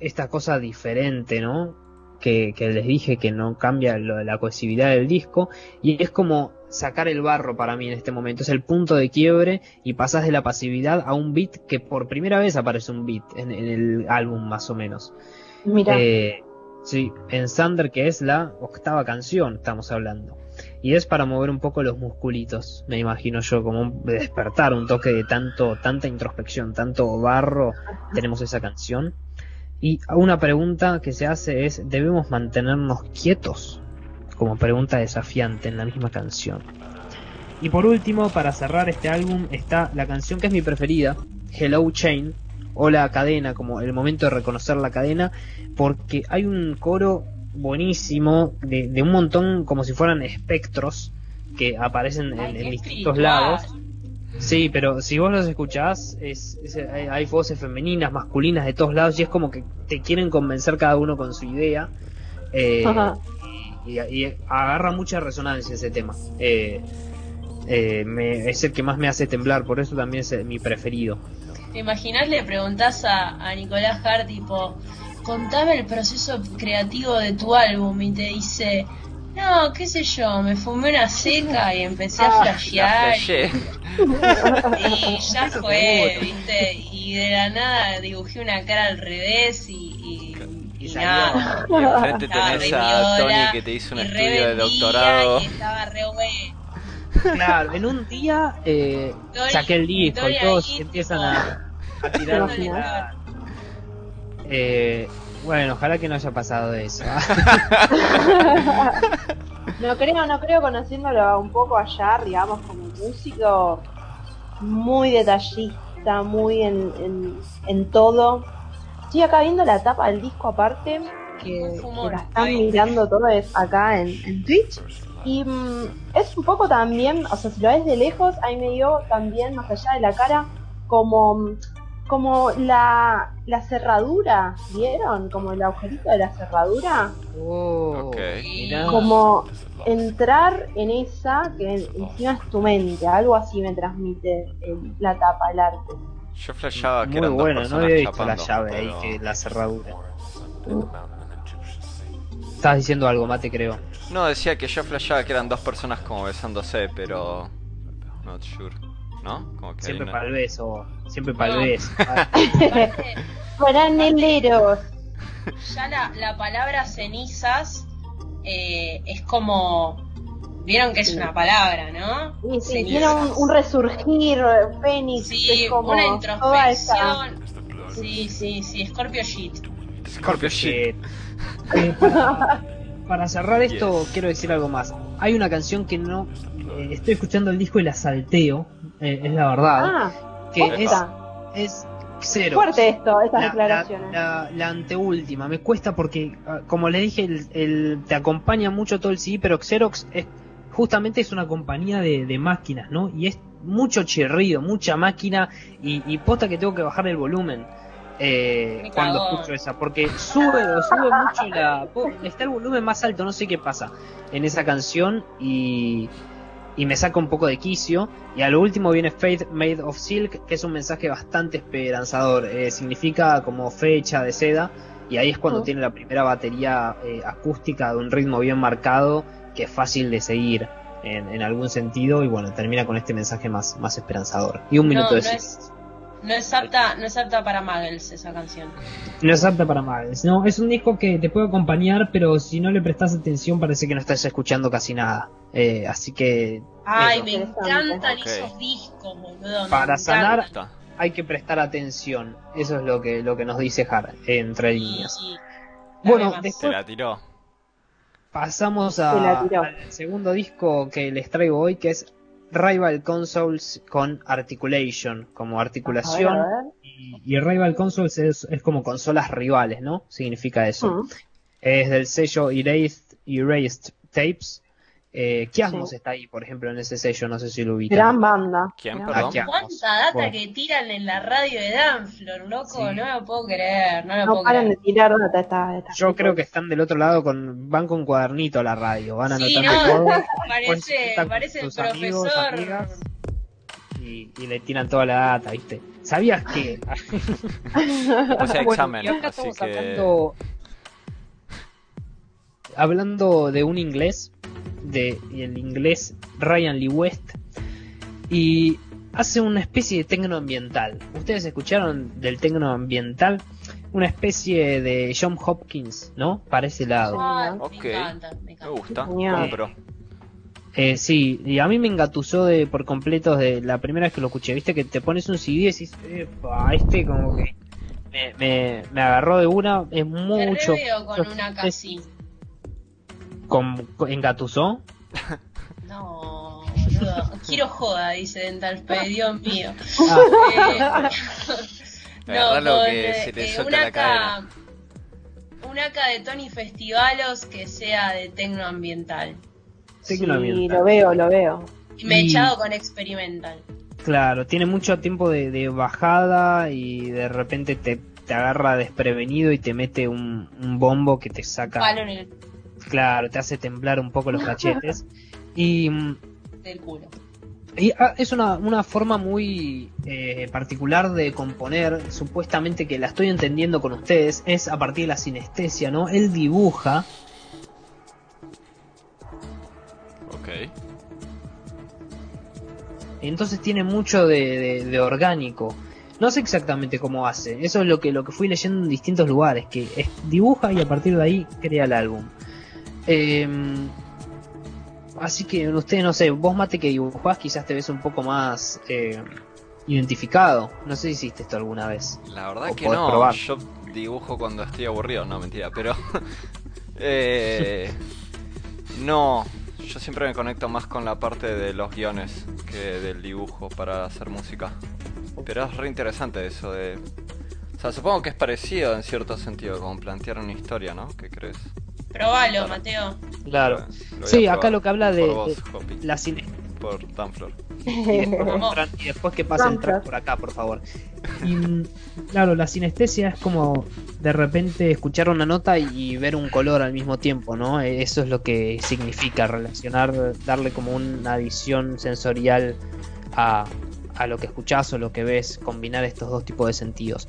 esta cosa diferente, ¿no? Que, les dije que no cambia la cohesividad del disco, y es como sacar el barro para mí en este momento, es el punto de quiebre y pasas de la pasividad a un beat que por primera vez aparece un beat en, en el álbum más o menos. Mira, Eh, sí, en Thunder que es la octava canción estamos hablando. Y es para mover un poco los musculitos, me imagino yo, como un- despertar un toque de tanto, tanta introspección, tanto barro, tenemos esa canción. Y una pregunta que se hace es, ¿debemos mantenernos quietos? Como pregunta desafiante en la misma canción. Y por último, para cerrar este álbum, está la canción que es mi preferida, Hello Chain, o la cadena, como el momento de reconocer la cadena, porque hay un coro buenísimo de, de un montón como si fueran espectros que aparecen en, distintos lados. Sí, pero si vos los escuchás, es, es- hay, voces femeninas, masculinas de todos lados y es como que te quieren convencer cada uno con su idea. eh. Y, y agarra mucha resonancia ese tema. Eh, eh, me- es el que más me hace temblar, por eso también es eh, mi preferido. ¿Te imaginas le preguntás a, a Nicolás Hart, tipo, contame el proceso creativo de tu álbum y te dice, no, qué sé yo, me fumé una seca y empecé a Ah, La flashear y ya fue, viste, y de la nada dibujé una cara al revés y, y, nada. Y enfrente tenés a Tony que te hizo un estudio de doctorado. Y estaba re bueno. Claro, en un día eh, Tony- saqué el disco y todos ahí, empiezan tipo, a, a tirar. ¿Te imaginas? Eh, bueno, ojalá que no haya pasado eso. No creo, no creo conociéndolo un poco allá, digamos, como músico muy detallista, muy en, en, en todo. Estoy acá viendo la tapa del disco aparte, que, la están mirando todo es acá en, en Twitch. Y mm, es un poco también, o sea, si lo ves de lejos, ahí me dio también, más allá de la cara, como, como la, la cerradura, ¿vieron? Como el agujerito de la cerradura. Oh, como entrar en esa que encima es tu mente, algo así me transmite el- la tapa, el arte. Yo flasheaba que Muy eran dos bueno, no había visto la llave ahí, que la cerradura. Estabas diciendo algo, Mate, creo. No, decía que yo flasheaba que eran dos personas como besándose, pero... Not sure. ¿No? Como que hay Siempre una- para el beso, siempre para No. el beso. Franeleros. ya la, la palabra cenizas eh, es como. Vieron que es una palabra, ¿no? Sí, sí, tiene un, un resurgir, eh, Fénix, Sí, es como una introspección. Sí, sí, sí, Scorpio Shit. Scorpio shit. Eh, para, para cerrar esto, quiero decir algo más. Hay una canción que no. eh, estoy escuchando el disco y la salteo, eh, es la verdad. Ah, que es, es cero. fuerte esto, estas La, declaraciones. la- la- la anteúltima, me cuesta porque, ah, como le dije, el, el- te acompaña mucho todo el CD, pero Xerox es, justamente es una compañía de, de máquinas, ¿no? Y es mucho chirrido, mucha máquina y, y posta que tengo que bajar el volumen. eh, cuando escucho esa, porque sube, sube mucho la. Está el volumen más alto, no sé qué pasa en esa canción y. Y me saca un poco de quicio. Y a lo último viene Faith Made of Silk, que es un mensaje bastante esperanzador. Eh, significa como fecha de seda. Y ahí es cuando Mm. tiene la primera batería eh, acústica de un ritmo bien marcado, que es fácil de seguir en, en algún sentido. Y bueno, termina con este mensaje más, más esperanzador. Y un No, minuto de no silencio. es, no es apta, no es apta para Muggles esa canción. No es apta para magos. No, es un disco que te puede acompañar, pero si no le prestas atención parece que no estás escuchando casi nada. Eh, así que Ay, Eso. me encantan esos discos, boludo. Para sanar- hay que prestar atención. Eso es lo que, lo que nos dice Har, entre líneas. Bueno, más. Se después la tiró. Pasamos a- al segundo disco que les traigo hoy, que es Rival Consoles con Articulation, como A ver, articulación. a ver. Y, y Rival Consoles es, es como consolas rivales, ¿no? Significa eso. Mm. Es del sello Erased, Erased Tapes. Eh, Kiasmos Sí. está ahí, por ejemplo, en ese sello, no sé si lo ubican. Gran banda. ¿Quién, perdón? Aquí a- ¿Cuánta data Bueno. que tiran en la radio de Danflor, loco? Sí. No me lo puedo creer, no lo No puedo paran de tirar data esta, esta Yo creo que están del otro lado, con van con cuadernito a la radio, van Sí, anotando no, todo parece, parece el sus amigos, profesor. amigas. y, y le tiran toda la data, ¿viste? ¿Sabías que? O sea, Bueno, examen, acá así que... hablando, hablando de un inglés, de el inglés Ryan Lee West, y hace una especie de tecno ambiental. ¿Ustedes escucharon del tecno ambiental? Una especie de John Hopkins, ¿no? Para ese lado. Ok. Me encanta, me Me encanta. gusta, Genial. compro. Eh, sí, y a mí me engatusó de por completo de la primera vez que lo escuché. Viste que te pones un CD y decís, "Epa, este como que me, me, me agarró de una. Es Te mucho. reveo con una es- casi. Con- con- ¿Engatusó? No, boludo. Quiero joda, dice Dental Pay, Dios mío. Ah, Eh, Agarralo con, que eh, se te eh, suelta una la cadera. K, una K de Tony Festivalos que sea de tecno ambiental. tecno Sí, lo veo, lo veo. Y me he Y- echado con experimental. Claro, tiene mucho tiempo de, de bajada y de repente te, te agarra desprevenido y te mete un, un bombo que te saca. Palo en el Claro, te hace temblar un poco los cachetes. Y mm, del culo. Y ah, es una, una forma muy eh, particular de componer, supuestamente que la estoy entendiendo con ustedes, es a partir de la sinestesia, ¿no? Él dibuja, Ok. entonces tiene mucho de, de- de orgánico. No sé exactamente cómo hace, eso es lo que, lo que fui leyendo en distintos lugares, que es- dibuja y a partir de ahí crea el álbum. Em, así que ustedes, no sé, vos mate que dibujás, quizás te ves un poco más eh, identificado. No sé si hiciste esto alguna vez. La verdad O que no, probar. yo dibujo cuando estoy aburrido, no mentira, pero eh, no, yo siempre me conecto más con la parte de los guiones que del dibujo para hacer música. Pero es re interesante eso de... O sea, supongo que es parecido en cierto sentido, como plantear una historia, ¿no? ¿Qué crees? Probalo, Mateo. Claro. Sí, acá lo que habla de, por vos, de la cine- por Danflor. y después, y después que pase el Vamos. track por acá, por favor. Y claro, la sinestesia es como de repente escuchar una nota y ver un color al mismo tiempo, ¿no? Eh, Eso es lo que significa relacionar, darle como una visión sensorial a, a lo que escuchás o lo que ves, combinar estos dos tipos de sentidos.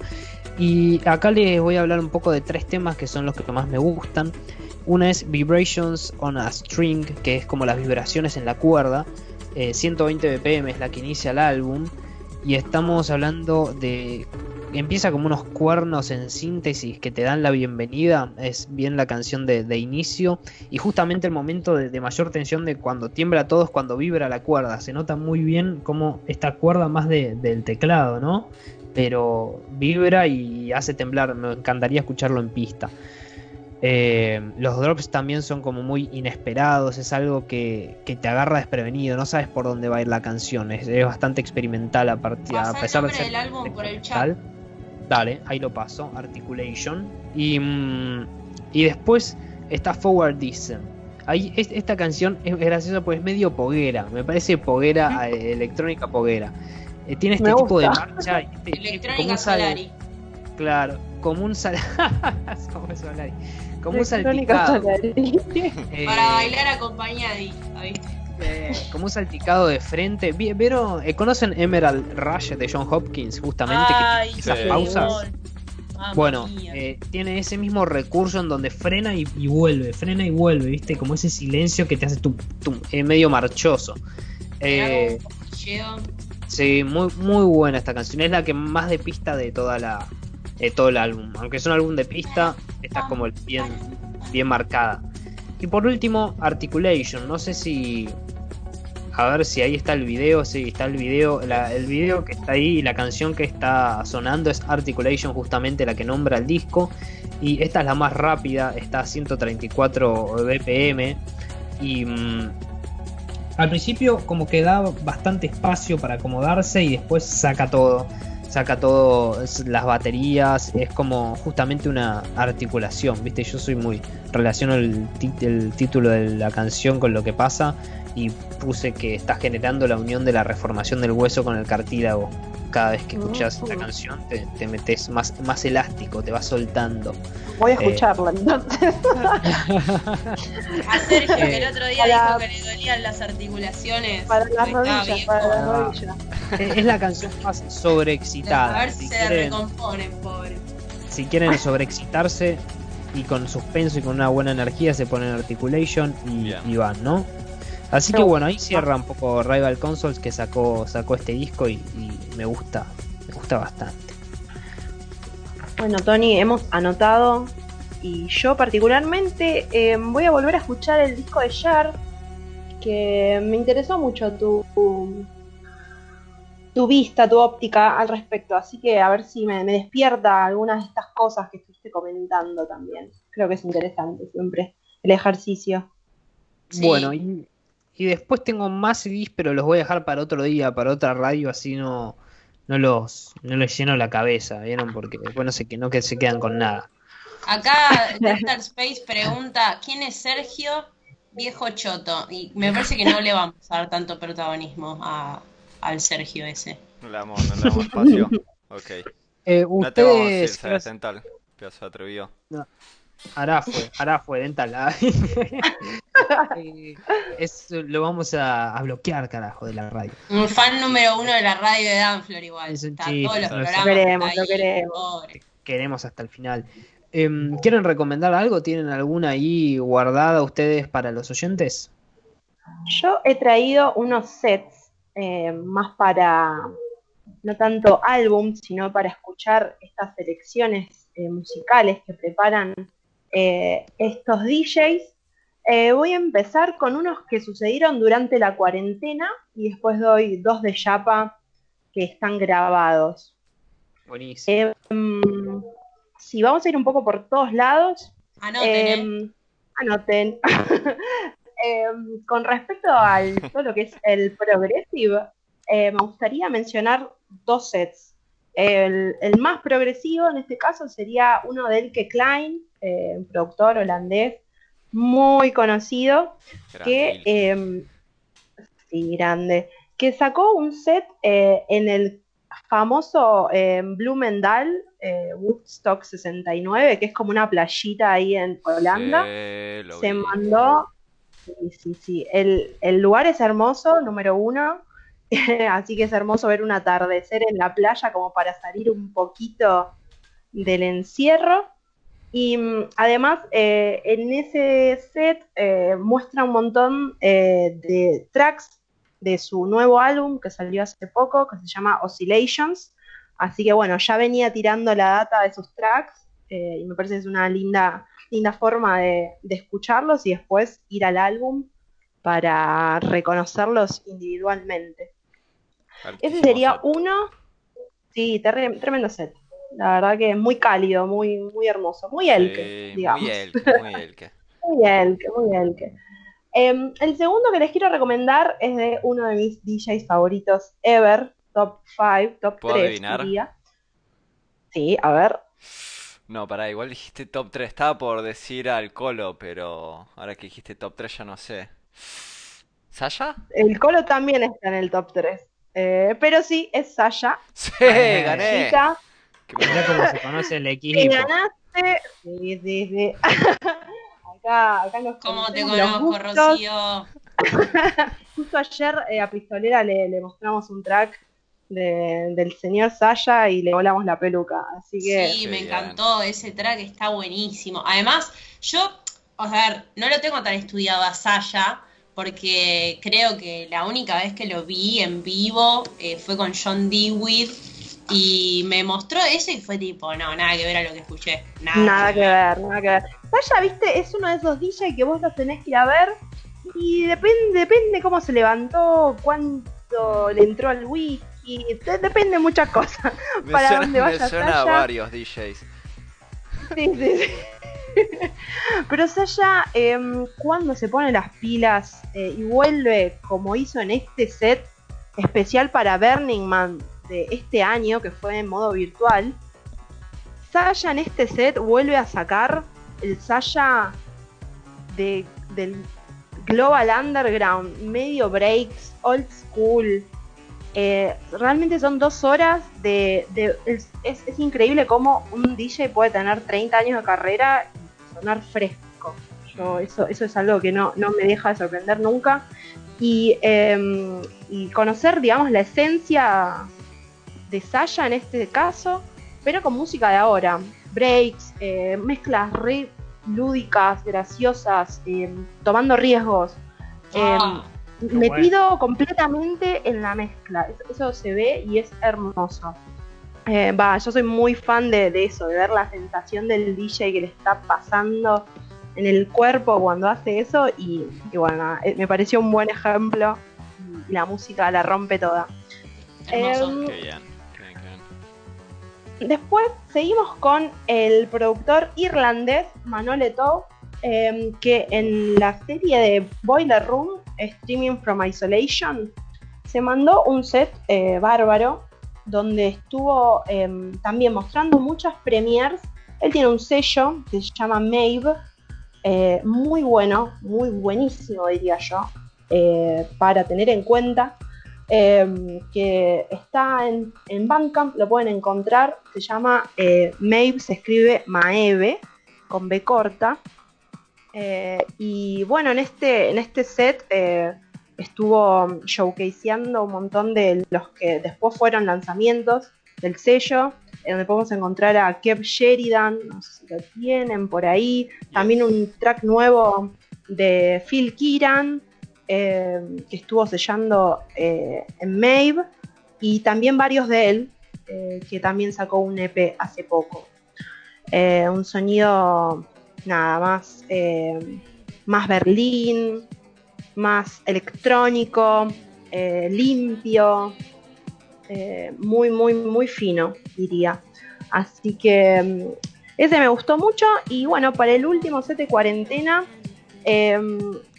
Y acá les voy a hablar un poco de tres temas que son los que más me gustan. Una es Vibrations on a String, que es como las vibraciones en la cuerda. Eh, 120 BPM es la que inicia el álbum. Y estamos hablando de. Empieza como unos cuernos en síntesis que te dan la bienvenida. Es bien la canción de, de inicio. Y justamente el momento de, de mayor tensión de cuando tiembla todo es cuando vibra la cuerda. Se nota muy bien como esta cuerda más de- del teclado, ¿no? Pero vibra y hace temblar. Me encantaría escucharlo en pista. Eh, los drops también son como muy inesperados, es algo que, que te agarra desprevenido, no sabes por dónde va a ir la canción, es, es bastante experimental a, partir, a el pesar de ser del álbum por el chat. Dale, ahí lo paso, Articulation. Y, mm, y después está Forwardism. Ahí, es- esta canción es graciosa porque es medio poguera, me parece poguera, eh, electrónica poguera. Eh, tiene este Me tipo de marcha, este- como Electrónica Solari. Claro, como un sal... como un salpicado. Eh, Para bailar acompañadita, ¿viste? eh, como un salpicado de frente. Vi- ¿Vieron? eh, ¿Conocen Emerald Rush de John Hopkins? Justamente, que Ay, tiene esas sí. pausas. Mamma Bueno, eh, tiene ese mismo recurso en donde frena y, y vuelve, frena y vuelve, ¿viste? Como ese silencio que te hace tum, tum, eh, medio marchoso. Eh, sí, muy, muy buena esta canción. Es la que más de pista de toda la de todo el álbum. Aunque es un álbum de pista, esta es como bien, bien marcada. Y por último, Articulation. No sé si. A ver si ahí está el video. Sí, está el video. la- el video que está ahí y la canción que está sonando es Articulation, justamente la que nombra el disco. Y esta es la más rápida, está a 134 BPM. Y. mm, al principio, como que da bastante espacio para acomodarse y después saca todo. Saca todo, las baterías, es como justamente una articulación, ¿viste? Yo soy muy. relaciono el, el título de la canción con lo que pasa y puse que está generando la unión de la reformación del hueso con el cartílago. Cada vez que escuchas esta Mm. canción te, te metes más, más elástico, te vas soltando. Voy a Eh. escucharla entonces. A Sergio, que el Eh, otro día para- dijo que le dolían las articulaciones. Para las rodillas, para las Ah. rodillas. es la canción más sobreexcitada. A ver Si se quieren- recomponen, pobre. si quieren sobreexcitarse y con suspenso y con una buena energía se ponen Articulation y van, ¿no? Así que bueno, ahí cierra un poco Rival Consoles que sacó, sacó este disco y, y me gusta, me gusta bastante. Bueno, Tony, hemos anotado y yo particularmente eh, voy a volver a escuchar el disco de Jar, que me interesó mucho tu, tu, tu vista, tu óptica al respecto, así que a ver si me, me despierta algunas de estas cosas que estuviste comentando también. Creo que es interesante siempre el ejercicio. Sí. Bueno, y, y después tengo más CDs, pero los voy a dejar para otro día, para otra radio, así no, no los, no les lleno la cabeza, ¿vieron? Porque después no se, que- no que se quedan con nada. Acá Delta Space pregunta, ¿quién es Sergio? Viejo choto. Y me parece que no le vamos a dar tanto protagonismo a, al Sergio ese. No le damos, no le damos espacio. Ok. Eh, No te vamos a decir, ustedes, sabes dental. Pedazo de atrevido. Hará fue, hará fue dental. ah. Eh, es, lo vamos a, a bloquear, carajo, de la radio. Un fan número uno de la radio de Danflor igual. Es un Está chiste, todos los lo programas. Lo queremos, lo queremos. pobre. Queremos hasta el final. Em, ¿Quieren recomendar algo? ¿Tienen alguna ahí guardada ustedes para los oyentes? Yo he traído unos sets eh, más para, no tanto álbum, sino para escuchar estas selecciones eh, musicales que preparan eh, estos DJs. Eh, voy a empezar con unos que sucedieron durante la cuarentena y después doy dos de Yapa que están grabados. Buenísimo. Em, si vamos a ir un poco por todos lados, Anoten, ¿eh? Anoten. Con respecto al todo lo que es el progressive, eh, me gustaría mencionar dos sets. El, el más progresivo en este caso sería uno de Elke Klein, eh, un productor holandés muy conocido, que em, sí, grande, que sacó un set eh, en el famoso eh, Blumendal eh, Woodstock 69, que es como una playita ahí en Holanda. Sí, Se vi. mandó, sí, sí, sí, el, el lugar es hermoso, número uno, así que es hermoso ver un atardecer en la playa como para salir un poquito del encierro. Y mm, además eh, en ese set eh, muestra un montón eh, de tracks de su nuevo álbum que salió hace poco, que se llama Oscillations. Así que bueno, ya venía tirando la data de sus tracks eh, y me parece que es una linda, linda forma de escucharlos y después ir al álbum para reconocerlos individualmente. Ese sería set. uno, sí, tremendo set. La verdad que muy cálido, muy, muy hermoso, muy elke, Sí, digamos. muy elke, muy elke. Muy elke, muy elke. Em, el segundo que les quiero recomendar es de uno de mis DJs favoritos ever, top 5, top ¿Puedo 3 adivinar? diría. Sí, a ver. No, pará, igual dijiste top 3. Estaba por decir al Colo, pero ahora que dijiste top 3 ya no sé. ¿Sasha? El Colo también está en el top 3. Eh, pero sí, es Sasha. Sí, gané. Chica, Que Mirá cómo se conoce el equipo. ganaste. Sí, sí, sí. acá, acá nos ¿Cómo te los conozco. Rocío? Justo ayer eh, a Pistolera le, le mostramos un track de- del señor Saya y le volamos la peluca. Así que Sí, me encantó, ese track está buenísimo. Además, yo, o sea, no lo tengo tan estudiado a Saya, porque creo que la única vez que lo vi en vivo eh, fue con John Dewitt y me mostró eso y fue tipo, no, nada que ver a lo que escuché. Nada, nada que ver, nada que ver. Saya, viste, es uno de esos DJ que vos los tenés que ir a ver y depende, depende cómo se levantó, cuánto le entró al wiki, de- depende de muchas cosas. Me para suena, dónde me vaya suena a varios DJs. Sí, sí, sí. Pero Saya, em, cuando se pone las pilas eh, y vuelve como hizo en este set especial para Burning Man de este año, que fue en modo virtual, Saya en este set vuelve a sacar el Saya de, del Global Underground, medio breaks, old school. Eh, realmente son dos horas de... de- es, es- increíble cómo un DJ puede tener 30 años de carrera sonar fresco. Yo, eso, eso es algo que no, no me deja de sorprender nunca. Y, eh, y conocer, digamos, la esencia de Saya en este caso, pero con música de ahora. Breaks, eh, mezclas re lúdicas, graciosas, eh, tomando riesgos. Ah, metido completamente en la mezcla. Eso se ve y es hermoso. Eh, Va, yo soy muy fan de, de eso, de ver la sensación del DJ que le está pasando en el cuerpo cuando hace eso y, y bueno, eh, me pareció un buen ejemplo y la música la rompe toda. Em, Qué bien. Después seguimos con el productor irlandés Manole Tov, eh, que en la serie de Boiler Room, Streaming from Isolation, se mandó un set eh, bárbaro donde estuvo eh, también mostrando muchas premiers. Él tiene un sello que se llama Maeve, eh, muy bueno, muy buenísimo diría yo, eh, para tener en cuenta eh, que está en, en lo pueden encontrar, se llama eh, Maeve, se escribe Maeve, con B corta. Y bueno, en este, en este set estuvo showcaseando un montón de los que después fueron lanzamientos del sello, en donde podemos encontrar a Kev Sheridan, no sé si lo tienen por ahí, también un track nuevo de Phil Kieran, eh, que estuvo sellando eh, en Maeve, y también varios de él, eh, que también sacó un EP hace poco. Un sonido nada más, más Berlín, más electrónico, eh, limpio, eh, muy, muy, muy fino, diría. Así que mm, ese me gustó mucho. Y bueno, para el último set de cuarentena, eh,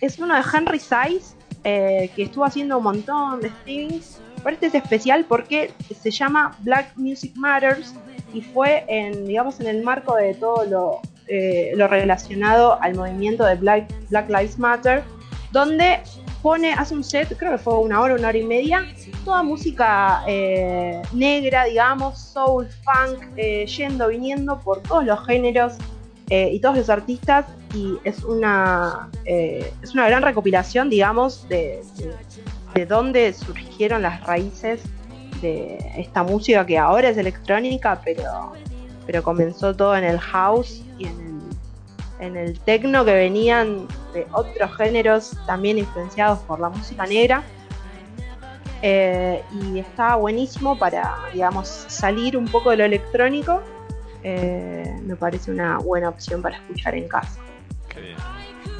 es uno de Henry Size, eh, que estuvo haciendo un montón de streamings. Pero este es especial porque se llama Black Music Matters y fue en, digamos, en el marco de todo lo, relacionado al movimiento de Black Lives Matter, donde pone, hace un set, creo que fue una hora, una hora y media, toda música eh, negra, digamos, soul, funk, eh, yendo, viniendo por todos los géneros eh, y todos los artistas, y es una, es una gran recopilación, digamos, de, de, de dónde surgieron las raíces de esta música que ahora es electrónica, pero, pero comenzó todo en el house y en el, en el techno que venían de otros géneros también influenciados por la música negra. Eh, y está buenísimo para, digamos, salir un poco de lo electrónico. Eh, me parece una buena opción para escuchar en casa. Qué bien.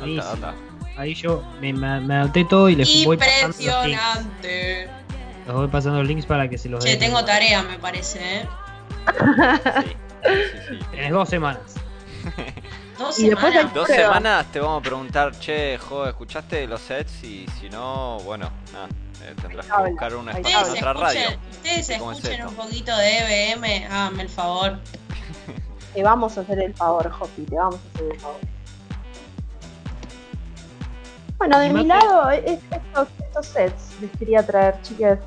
Anda, anda. Ahí yo me, me- me anoté todo y les voy pasando los links. Impresionante. Los voy pasando los links para que se los Che, den. tengo tarea, me parece, ¿eh? Sí, sí, sí. Tenés dos semanas. Dos Y después semanas. Dos Pero- semanas te vamos a preguntar, che, jo, ¿escuchaste los sets? Y si no, bueno, nada, eh, tendrás que buscar un ahí espacio en Ustedes otra radio. ustedes Sí, ¿cómo es escuchen un poquito de EBM, háganme el favor. Te vamos a hacer el favor, Jopi, te vamos a hacer el favor. Bueno, de mi lado, es- estos, estos sets les quería traer, chicas.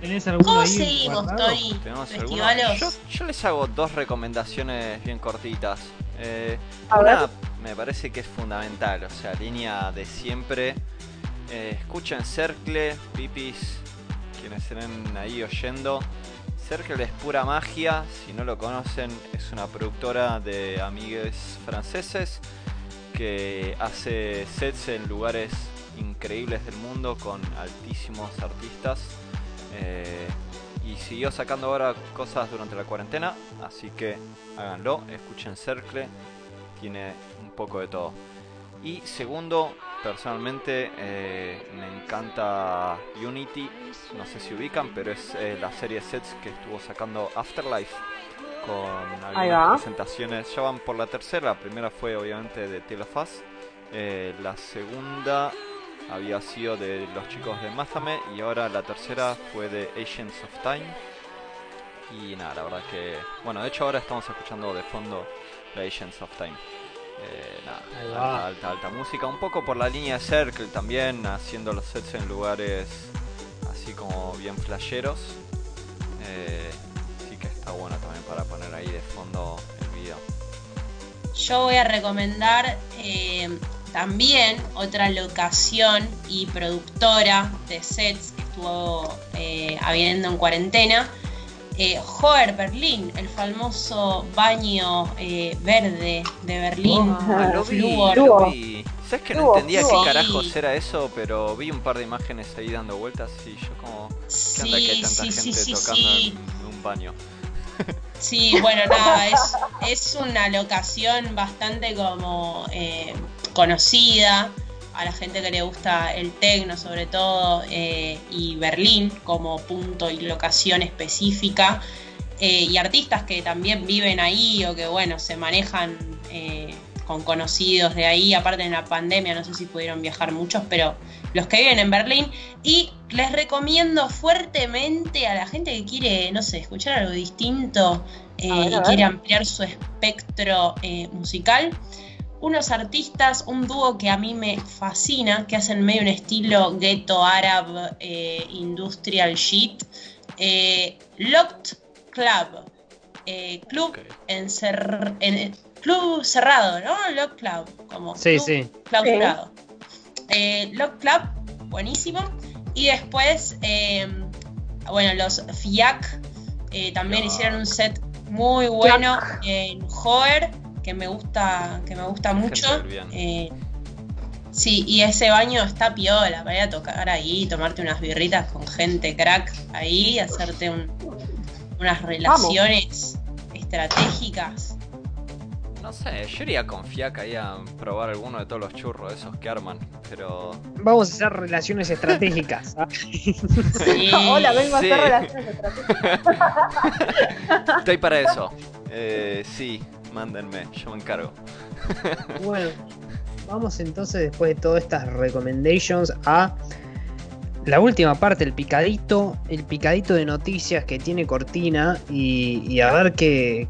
¿Tenés alguno ¿Cómo ahí seguimos, guardado? Tori? ¿Tenemos alguno? Festivalos. Yo, yo les hago dos recomendaciones bien cortitas. Eh, A una ver. me parece que es fundamental, o sea, línea de siempre. Eh, escuchen Cercle, Pipis, quienes estén ahí oyendo. Cercle es pura magia, si no lo conocen, es una productora de amigues franceses que hace sets en lugares increíbles del mundo con altísimos artistas. Eh, y siguió sacando ahora cosas durante la cuarentena, así que háganlo, escuchen Cercle, tiene un poco de todo. Y segundo, personalmente eh, me encanta Unity, no sé si ubican, pero es eh, la serie sets que estuvo sacando Afterlife con algunas presentaciones. Ya van por la tercera, la primera fue obviamente de Tale of Us, eh, la segunda había sido de los chicos de Mathame y ahora la tercera fue de Agents of Time. Y nada, la verdad que... Bueno, de hecho ahora estamos escuchando de fondo The Agents of Time. Eh, nada, alta, alta, alta música. Un poco por la línea de Circle también, haciendo los sets en lugares así como bien flasheros. Eh, sí que está bueno también para poner ahí de fondo el video. Yo voy a recomendar eh, también otra locación y productora de sets que estuvo eh, habiendo en cuarentena. Eh, Hoher Berlin, el famoso baño eh, verde de Berlín. Ah, lo vi, Flúor. lo vi. ¿Sabes que no entendía qué carajos era eso? Pero vi un par de imágenes ahí dando vueltas y yo como... ¿Qué onda que hay Sí, tanta sí, gente sí, sí, tocando sí. en un baño? Sí, bueno, nada, es, es una locación bastante como eh, conocida a la gente que le gusta el tecno sobre todo eh, y Berlín como punto y locación específica eh, y artistas que también viven ahí o que bueno se manejan eh, con conocidos de ahí aparte en la pandemia no sé si pudieron viajar muchos pero los que viven en Berlín. Y les recomiendo fuertemente a la gente que quiere no sé escuchar algo distinto eh, ver, y quiere ampliar su espectro eh, musical unos artistas, un dúo que a mí me fascina, que hacen medio un estilo ghetto árabe, eh, industrial shit. Eh, Locked Club. Eh, club, Ok. encer- en, club cerrado, ¿no? Locked Club. Como Sí, club sí. clausurado. Eh, Locked Club, buenísimo. Y después, eh, bueno, los FIAC eh, también Fiac. hicieron un set muy bueno en Hoer, que me gusta, que me gusta mucho. Eh, sí, y ese baño está piola para ir a tocar ahí, tomarte unas birritas con gente crack ahí, hacerte un- unas relaciones estratégicas. No sé, yo iría con Fiac ahí a probar alguno de todos los churros esos que arman, pero... Vamos a hacer relaciones estratégicas. ¿ah? Sí. Hola, vengo Sí. a hacer relaciones estratégicas. Estoy para eso. Eh, sí, mándenme, yo me encargo. Bueno, vamos entonces después de todas estas recommendations a la última parte, el picadito, el picadito de noticias que tiene Cortina y, y a ver que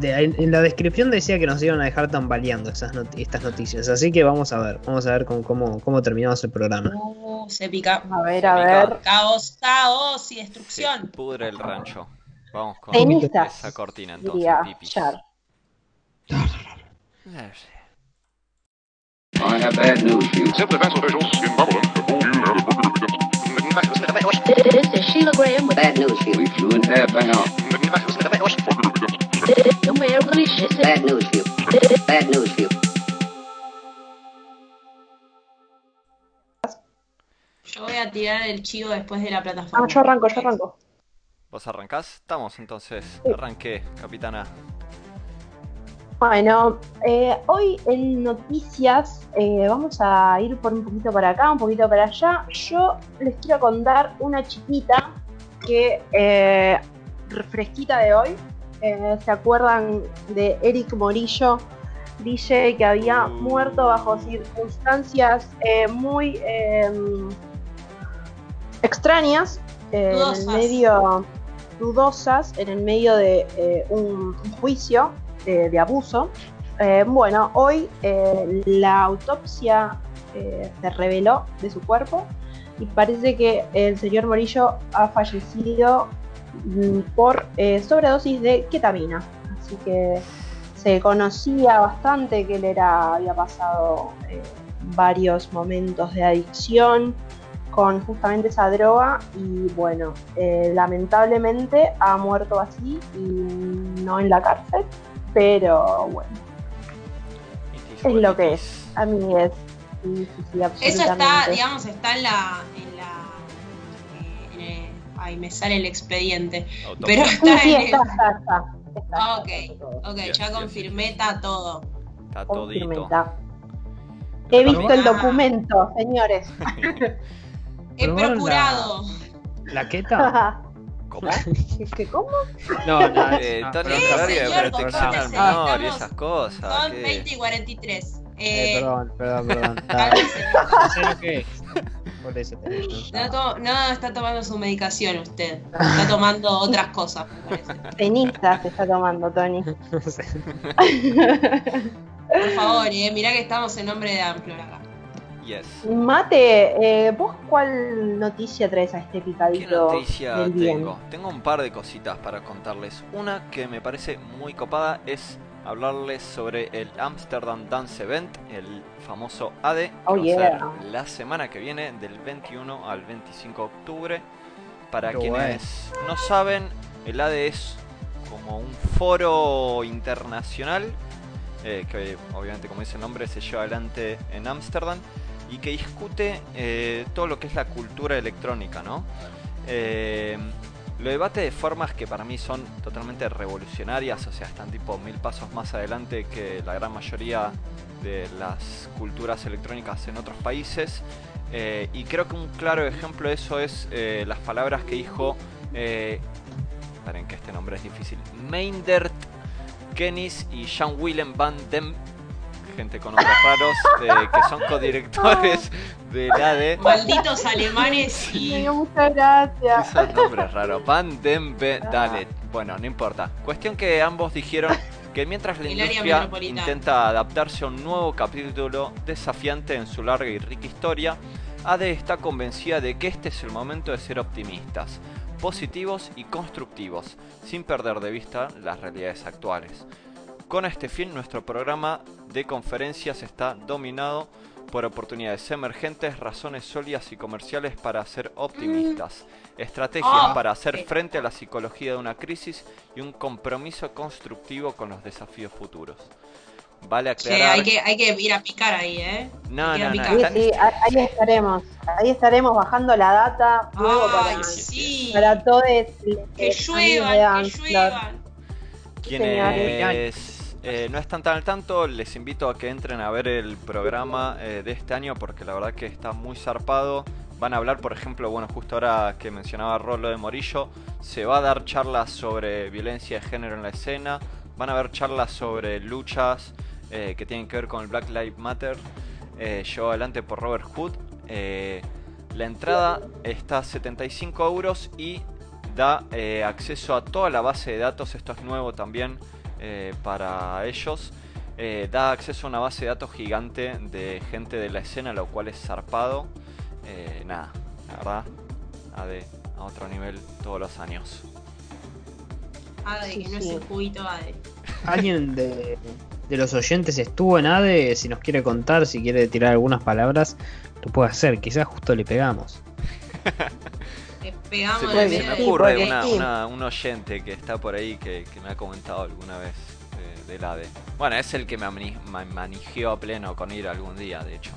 de- en, la descripción decía que nos iban a dejar tambaleando esas not- estas noticias, así que vamos a ver, vamos a ver cómo, cómo, cómo terminamos el programa. Uh, se pica. A ver, a ver. Caos, caos y Se destrucción. pudre el rancho. Vamos con esa cortina entonces, diría pipis. Char. Eh, I have bad news for you. Simply fast officials in Babylon have told you how the burger begins. This is Sheila Graham with Bad news for you. We flew in half an hour. Burger begins. the Mayor Police. Bad news for you. Bad news for you. Yo voy a tirar el chivo después de la plataforma. Ah, yo arranco, yo arranco. ¿Vos arrancás? Estamos entonces. Arranqué, capitana. Bueno, eh, hoy en noticias eh, vamos a ir por un poquito para acá, un poquito para allá. Yo les quiero contar una chiquita que eh, fresquita de hoy. Eh, ¿Se acuerdan de Eric Morillo? DJ que había muerto bajo circunstancias eh, muy em, extrañas, eh, en el medio dudosas, en el medio de eh, un, un juicio de, abuso. Eh, bueno, hoy eh, la autopsia eh, se reveló de su cuerpo y parece que el señor Morillo ha fallecido mm, por sobredosis de ketamina. Así que se conocía bastante que él era, había pasado varios momentos de adicción con justamente esa droga y bueno, lamentablemente ha muerto así y no en la cárcel, pero bueno, is es lo que es. A mí es. Sí, sí, sí, Eso está, digamos, está en la. En la en el- ay, me sale el expediente. Autopsia. Pero está sí, en el. está, está, está. está, ok, está todo. ok, Yes, ya yes. confirmé, está todo. Está todito. está. He visto el documento, señores. He procurado. ¿La queta? ¿Cómo? ¿Qué, ¿Cómo? No, no, Eh, no, Tony, ¿Qué, de señor? protección al menor y esas cosas. Son ¿qué? 20 y 43. Eh, Eh, perdón, perdón, perdón. Cálmese. no es. No, está tomando su medicación usted. Está tomando otras cosas, me parece. Cenizas se está tomando, Tony. No sé. Por favor, eh, mirá que estamos en nombre de Amplor acá. Yes. Mate, eh, ¿vos cuál noticia traes a este ¿Qué picadito noticia del bien? tengo? Tengo un par de cositas para contarles. Una que me parece muy copada es hablarles sobre el Amsterdam Dance Event, el famoso ADE, que Oh, va a yeah. ser la semana que viene, del 21 al 25 de octubre. Para Qué quienes no saben, el ADE es como un foro internacional eh, que obviamente como dice el nombre se lleva adelante en Ámsterdam y que discute eh, todo lo que es la cultura electrónica, ¿no? Eh, lo debate de formas que para mí son totalmente revolucionarias, o sea, están tipo mil pasos más adelante que la gran mayoría de las culturas electrónicas en otros países. Eh, y creo que un claro ejemplo de eso es eh, las palabras que dijo, eh, que este nombre es difícil, Meindert Kennis y Jean Willem van Dem, gente con nombres raros, eh, que son codirectores del ADE. Malditos alemanes y. muchas gracias. Esos nombres raros. Van den Be- Dale. Bueno, no importa. Cuestión que ambos dijeron que mientras la industria intenta adaptarse a un nuevo capítulo desafiante en su larga y rica historia, ADE está convencida de que este es el momento de ser optimistas, positivos y constructivos, sin perder de vista las realidades actuales. Con este fin, nuestro programa de conferencias está dominado por oportunidades emergentes, razones sólidas y comerciales para ser optimistas, estrategias Ah, para hacer frente a la psicología de una crisis y un compromiso constructivo con los desafíos futuros. Vale Che, aclarar. hay que, hay que ir a picar ahí, ¿eh? No, no, no. Sí, ahí ahí estaremos. Ahí estaremos bajando la data luego Ay, para, sí. para todos. Que lluevan, que lluevan. Quienes eh, no están tan al tanto, les invito a que entren a ver el programa eh, de este año porque la verdad que está muy zarpado. Van a hablar, por ejemplo, bueno, justo ahora que mencionaba Rolo de Morillo, se va a dar charlas sobre violencia de género en la escena, van a haber charlas sobre luchas eh, que tienen que ver con el Black Lives Matter, llevado adelante por Robert Hood. La entrada está a 75 euros y da acceso a toda la base de datos, esto es nuevo también eh, para ellos. Eh, da acceso a una base de datos gigante de gente de la escena, lo cual es zarpado. Eh, nada, la verdad, AD a otro nivel todos los años. Ade, Sí, que no es sí. juguito Ade. ¿Alguien de, de los oyentes estuvo en ADE? Si nos quiere contar, si quiere tirar algunas palabras, lo puede hacer. Quizás justo le pegamos. Le pegamos Se se me ocurre una- una- un oyente que está por ahí que, que me ha comentado alguna vez eh, del ADE. Bueno, es el que me me manigió a pleno con ir algún día, de hecho.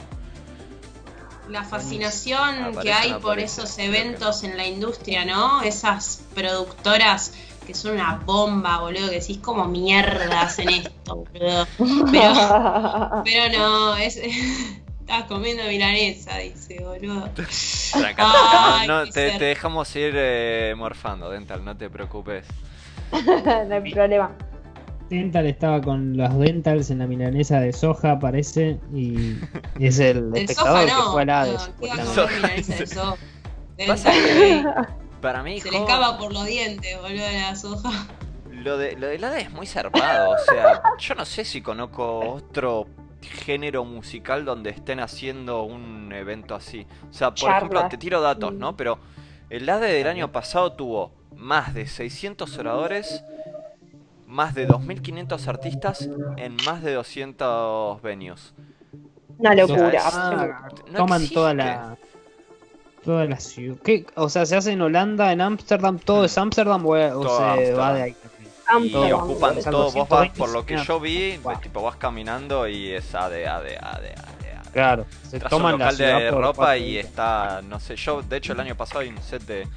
La fascinación Aparece que hay por aparece, esos que eventos en la industria, ¿no? Esas productoras que son una bomba, boludo, que decís como mierda hacen esto, boludo. Pero, pero no, es. Estás comiendo milanesa, dice, boludo. Tranca, tranca, Ay, no, te, dejamos ir eh, morfando, Dental, no te preocupes. no hay problema. Dental estaba con los dentals en la milanesa de soja, parece, y es el espectador soja no. que fue al ADE. no, ¿qué va a supuestamente. comer milanesa de soja? Para mí, Se le jo, cava por los dientes, boludo, la soja. lo, de, lo del ADE es muy zarpado. O sea, yo no sé si conozco otro género musical donde estén haciendo un evento así. O sea, por ejemplo, te tiro datos, Mm. ¿no? Pero el ADE del año pasado tuvo más de 600 oradores, más de 2.500 artistas en más de 200 venues. Una locura. Ah, No toman existe. toda la toda la ciudad. ¿Qué? O sea, se hace en Holanda, en Ámsterdam, todo es Ámsterdam o, se va de ahí. Y ocupan todo, vos vas, 120 por lo que yo vi, Wow. tipo vas caminando y es ADE, ADE, ADE, ADE. ADE. Claro, se toman la local de ropa y está, no sé, yo de hecho el año pasado hay un set de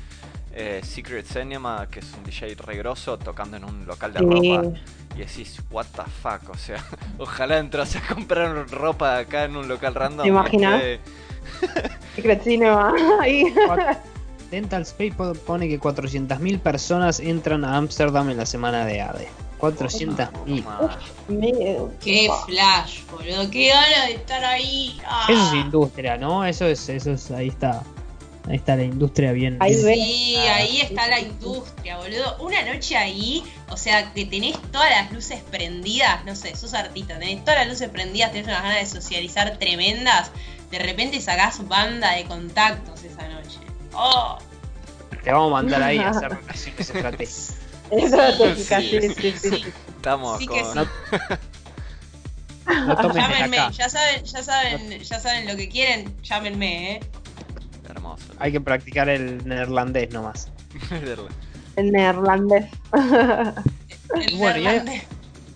eh, Secret Cinema, que es un DJ regroso, tocando en un local de Sí. ropa. Y decís, what the fuck, o sea, ojalá entras a comprar ropa acá en un local random. ¿Te imaginas? este, Secret Cinema. Ahí. Dental Space po- pone que 400.000 personas entran a Ámsterdam en la semana de ADE. 400.000. toma. Miedo. Qué flash, boludo. Qué ganas de estar ahí. Ah. Eso es industria, ¿no? Eso es, eso es, ahí está. Ahí está la industria bien. Ahí bien-. Sí, ahí está la industria, boludo. Una noche ahí, o sea, que tenés todas las luces prendidas, no sé, sos artista, tenés todas las luces prendidas, tenés unas ganas de socializar tremendas, de repente sacás banda de contactos esa noche. ¡Oh! Te vamos a mandar ahí a hacer relaciones estratégicas. Estratégica, Sí, sí, sí, sí. sí. Estamos Sí con... sí. No Llámenme, acá. ya saben, ya saben, ya saben lo que quieren, llámenme, eh. Hermoso. Hay que practicar el neerlandés nomás. En neerlandés. El Bueno, ya- neerlandés.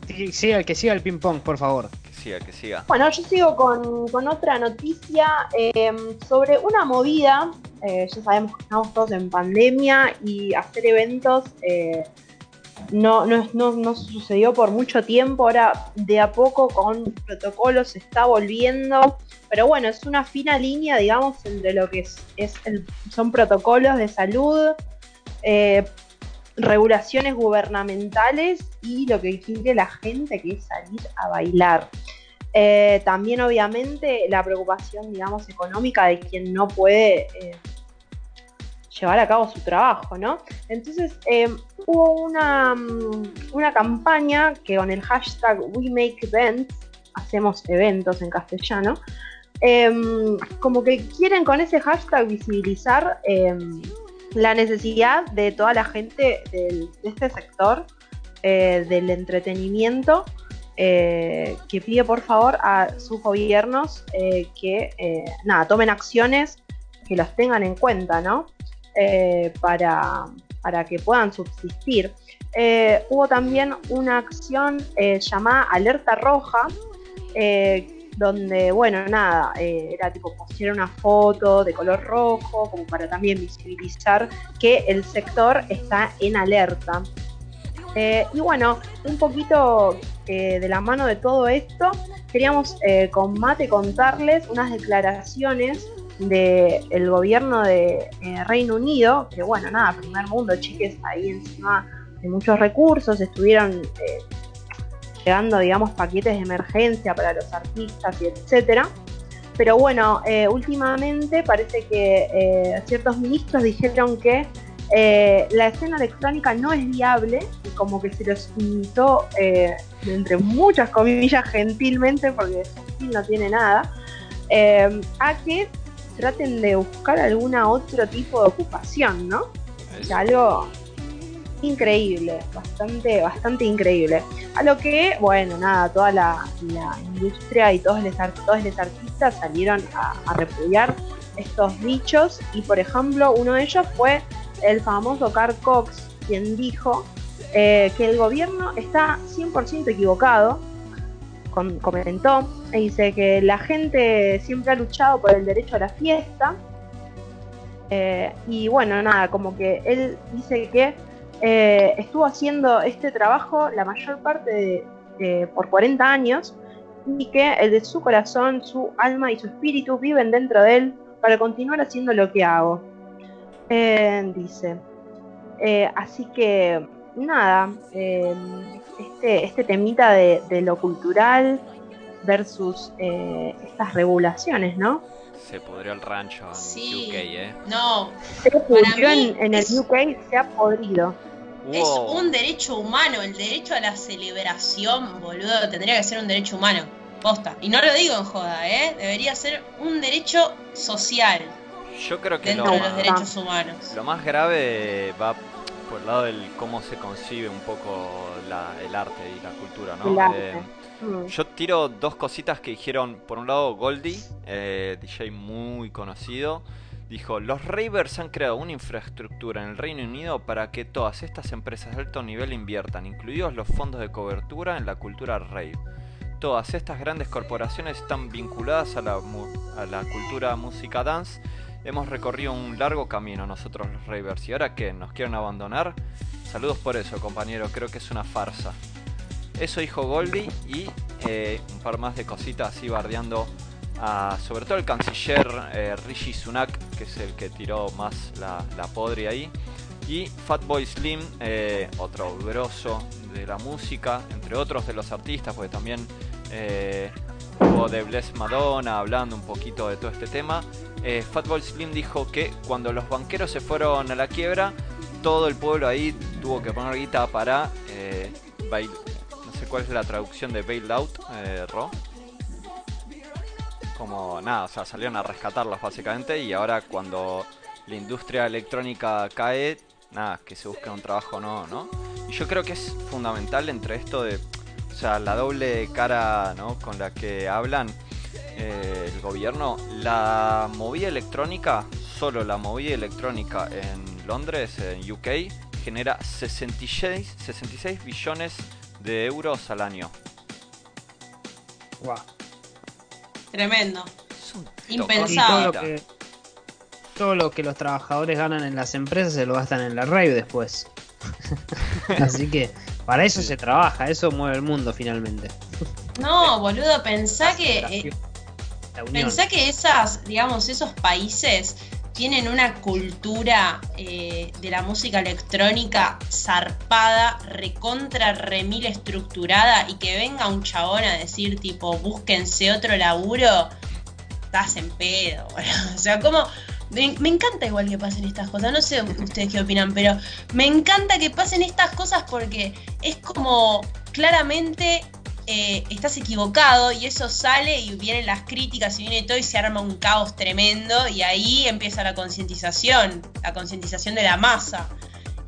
Sí, Siga, que siga el ping pong, por favor. Que siga. Bueno, yo sigo con, con otra noticia eh, sobre una movida. Eh, ya sabemos que estamos todos en pandemia y hacer eventos eh, no, no, no, no sucedió por mucho tiempo. Ahora, de a poco, con protocolos, se está volviendo. Pero bueno, es una fina línea, digamos, entre lo que es, es el- son protocolos de salud, eh, regulaciones gubernamentales y lo que quiere la gente, que es salir a bailar. Eh, también obviamente la preocupación, digamos, económica de quien no puede eh, llevar a cabo su trabajo, ¿no? Entonces eh, hubo una, mm, una campaña que con el hashtag We Make Events, hacemos eventos en castellano, em, como que quieren con ese hashtag visibilizar em, la necesidad de toda la gente del- de este sector eh, del entretenimiento eh, que pide por favor a sus gobiernos eh, que eh, nada, tomen acciones que los tengan en cuenta, ¿no? Eh, para, para que puedan subsistir. Hubo también una acción llamada Alerta Roja, donde, bueno, nada, eh, era tipo postear una foto de color rojo, como para también visibilizar que el sector está en alerta. Eh, y bueno, un poquito eh, de la mano de todo esto, queríamos con Mate contarles unas declaraciones del gobierno de Reino Unido, que bueno, nada, primer mundo, chiques, ahí encima de muchos recursos, estuvieron llegando, digamos, paquetes de emergencia para los artistas y etcétera. Pero bueno, eh, últimamente parece que eh, ciertos ministros dijeron que eh, la escena electrónica no es viable y como que se los invitó, eh, entre muchas comillas, gentilmente, porque no tiene nada, eh, a que traten de buscar alguna otro tipo de ocupación, ¿no? O sea, algo increíble, bastante, bastante increíble. A lo que, bueno, nada, toda la, industria y todos los, artistas salieron a, repudiar estos dichos y, por ejemplo, uno de ellos fue el famoso Carl Cox, quien dijo eh, que el gobierno está 100% equivocado, comentó, e dice que la gente siempre ha luchado por el derecho a la fiesta, eh, y bueno, nada, como que él dice que eh, estuvo haciendo este trabajo la mayor parte de, de- por 40 años y que el de su corazón, su alma y su espíritu viven dentro de él para continuar haciendo lo que hago. Eh, dice. Eh, así que nada, eh, este, este temita de, de lo cultural versus eh, estas regulaciones, ¿no? Se pudrió el rancho en Sí. UK, ¿eh? No, Se pudrió en el es- UK, se ha podrido. Es un derecho humano, el derecho a la celebración, boludo, tendría que ser un derecho humano. Posta. Y no lo digo en joda, ¿eh? Debería ser un derecho social Yo creo que dentro lo de los más, derechos humanos. lo más grave va por el lado del cómo se concibe un poco la- el arte y la cultura, ¿no? Eh, Mm. Yo tiro dos cositas que dijeron, por un lado Goldie, eh, DJ muy conocido, dijo, los ravers han creado una infraestructura en el Reino Unido para que todas estas empresas de alto nivel inviertan, incluidos los fondos de cobertura en la cultura rave. Todas estas grandes corporaciones están vinculadas a la, cultura música dance. Hemos recorrido un largo camino nosotros los ravers y ahora que nos quieren abandonar, saludos por eso compañero, creo que es una farsa. Eso dijo Goldie y eh, un par más de cositas así bardeando sobre todo el canciller eh, Rishi Sunak, que es el que tiró más la, la podre ahí. Y Fatboy Slim, eh, otro grosso de la música, entre otros de los artistas, porque también eh, hubo de Bless Madonna hablando un poquito de todo este tema. Eh, Fatboy Slim dijo que cuando los banqueros se fueron a la quiebra, todo el pueblo ahí tuvo que poner guita para eh, bail- no sé cuál es la traducción de bail out, eh, Ro. Como nada, o sea, salieron a rescatarlos básicamente y ahora cuando la industria electrónica cae, nada, que se busque un trabajo no, ¿no? Y yo creo que es fundamental entre esto de, o sea, la doble cara, ¿no? Con la que hablan eh, el gobierno, la movida electrónica, solo la movida electrónica en Londres, en UK, genera 66, 66 billones de euros al año. Guau. Tremendo. Todo Impensado. lo que todo lo que los trabajadores ganan en las empresas se lo gastan en la rave después. Así que para eso se trabaja, eso mueve el mundo finalmente. No, boludo, pensá que eh. Pensá que esas, digamos, esos países tienen una cultura eh, de la música electrónica zarpada, recontra, remil estructurada y que venga un chabón a decir tipo, búsquense otro laburo, estás en pedo. O sea, como... Me encanta igual que pasen estas cosas, no sé ustedes qué opinan, pero me encanta que pasen estas cosas porque es como claramente eh, estás equivocado y eso sale y vienen las críticas y viene todo y se arma un caos tremendo y ahí empieza la concientización, la concientización de la masa.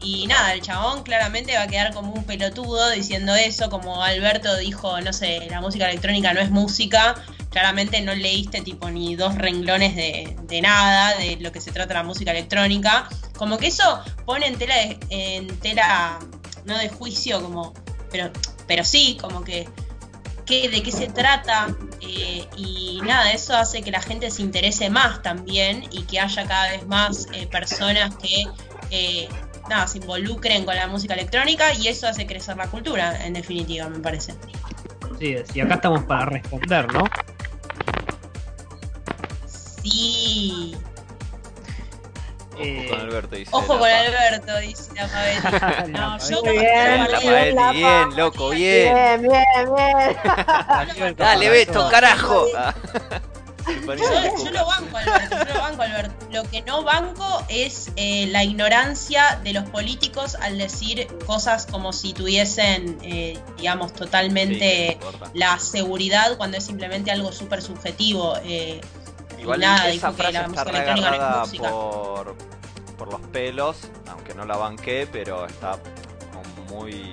Y nada, el chabón claramente va a quedar como un pelotudo diciendo eso, como Alberto dijo, no sé, la música electrónica no es música, claramente no leíste tipo ni dos renglones de, nada de lo que se trata la música electrónica. Como que eso pone en tela, de- en tela no de juicio, como, pero, pero sí, como que qué, de qué se trata eh, y nada, eso hace que la gente se interese más también y que haya cada vez más eh, personas que eh, nada, se involucren con la música electrónica y eso hace crecer la cultura, en definitiva, me parece. Sí, y acá estamos para responder, ¿no? Sí. Eh, Con Alberto dice. Ojo la con Alberto, dice la. No, yo bien, La bien, loco, bien. Bien, bien, bien. Dale, Beto, carajo. Ah. Yo, loco. yo lo banco, Alberto, yo lo banco, Alberto. Lo que no banco es eh, la ignorancia de los políticos al decir cosas como si tuviesen, eh, digamos, totalmente la seguridad cuando es simplemente algo súper subjetivo. eh, Igual nada, esa frase está electrónica no por, por los pelos, aunque no la banqué, pero está como muy...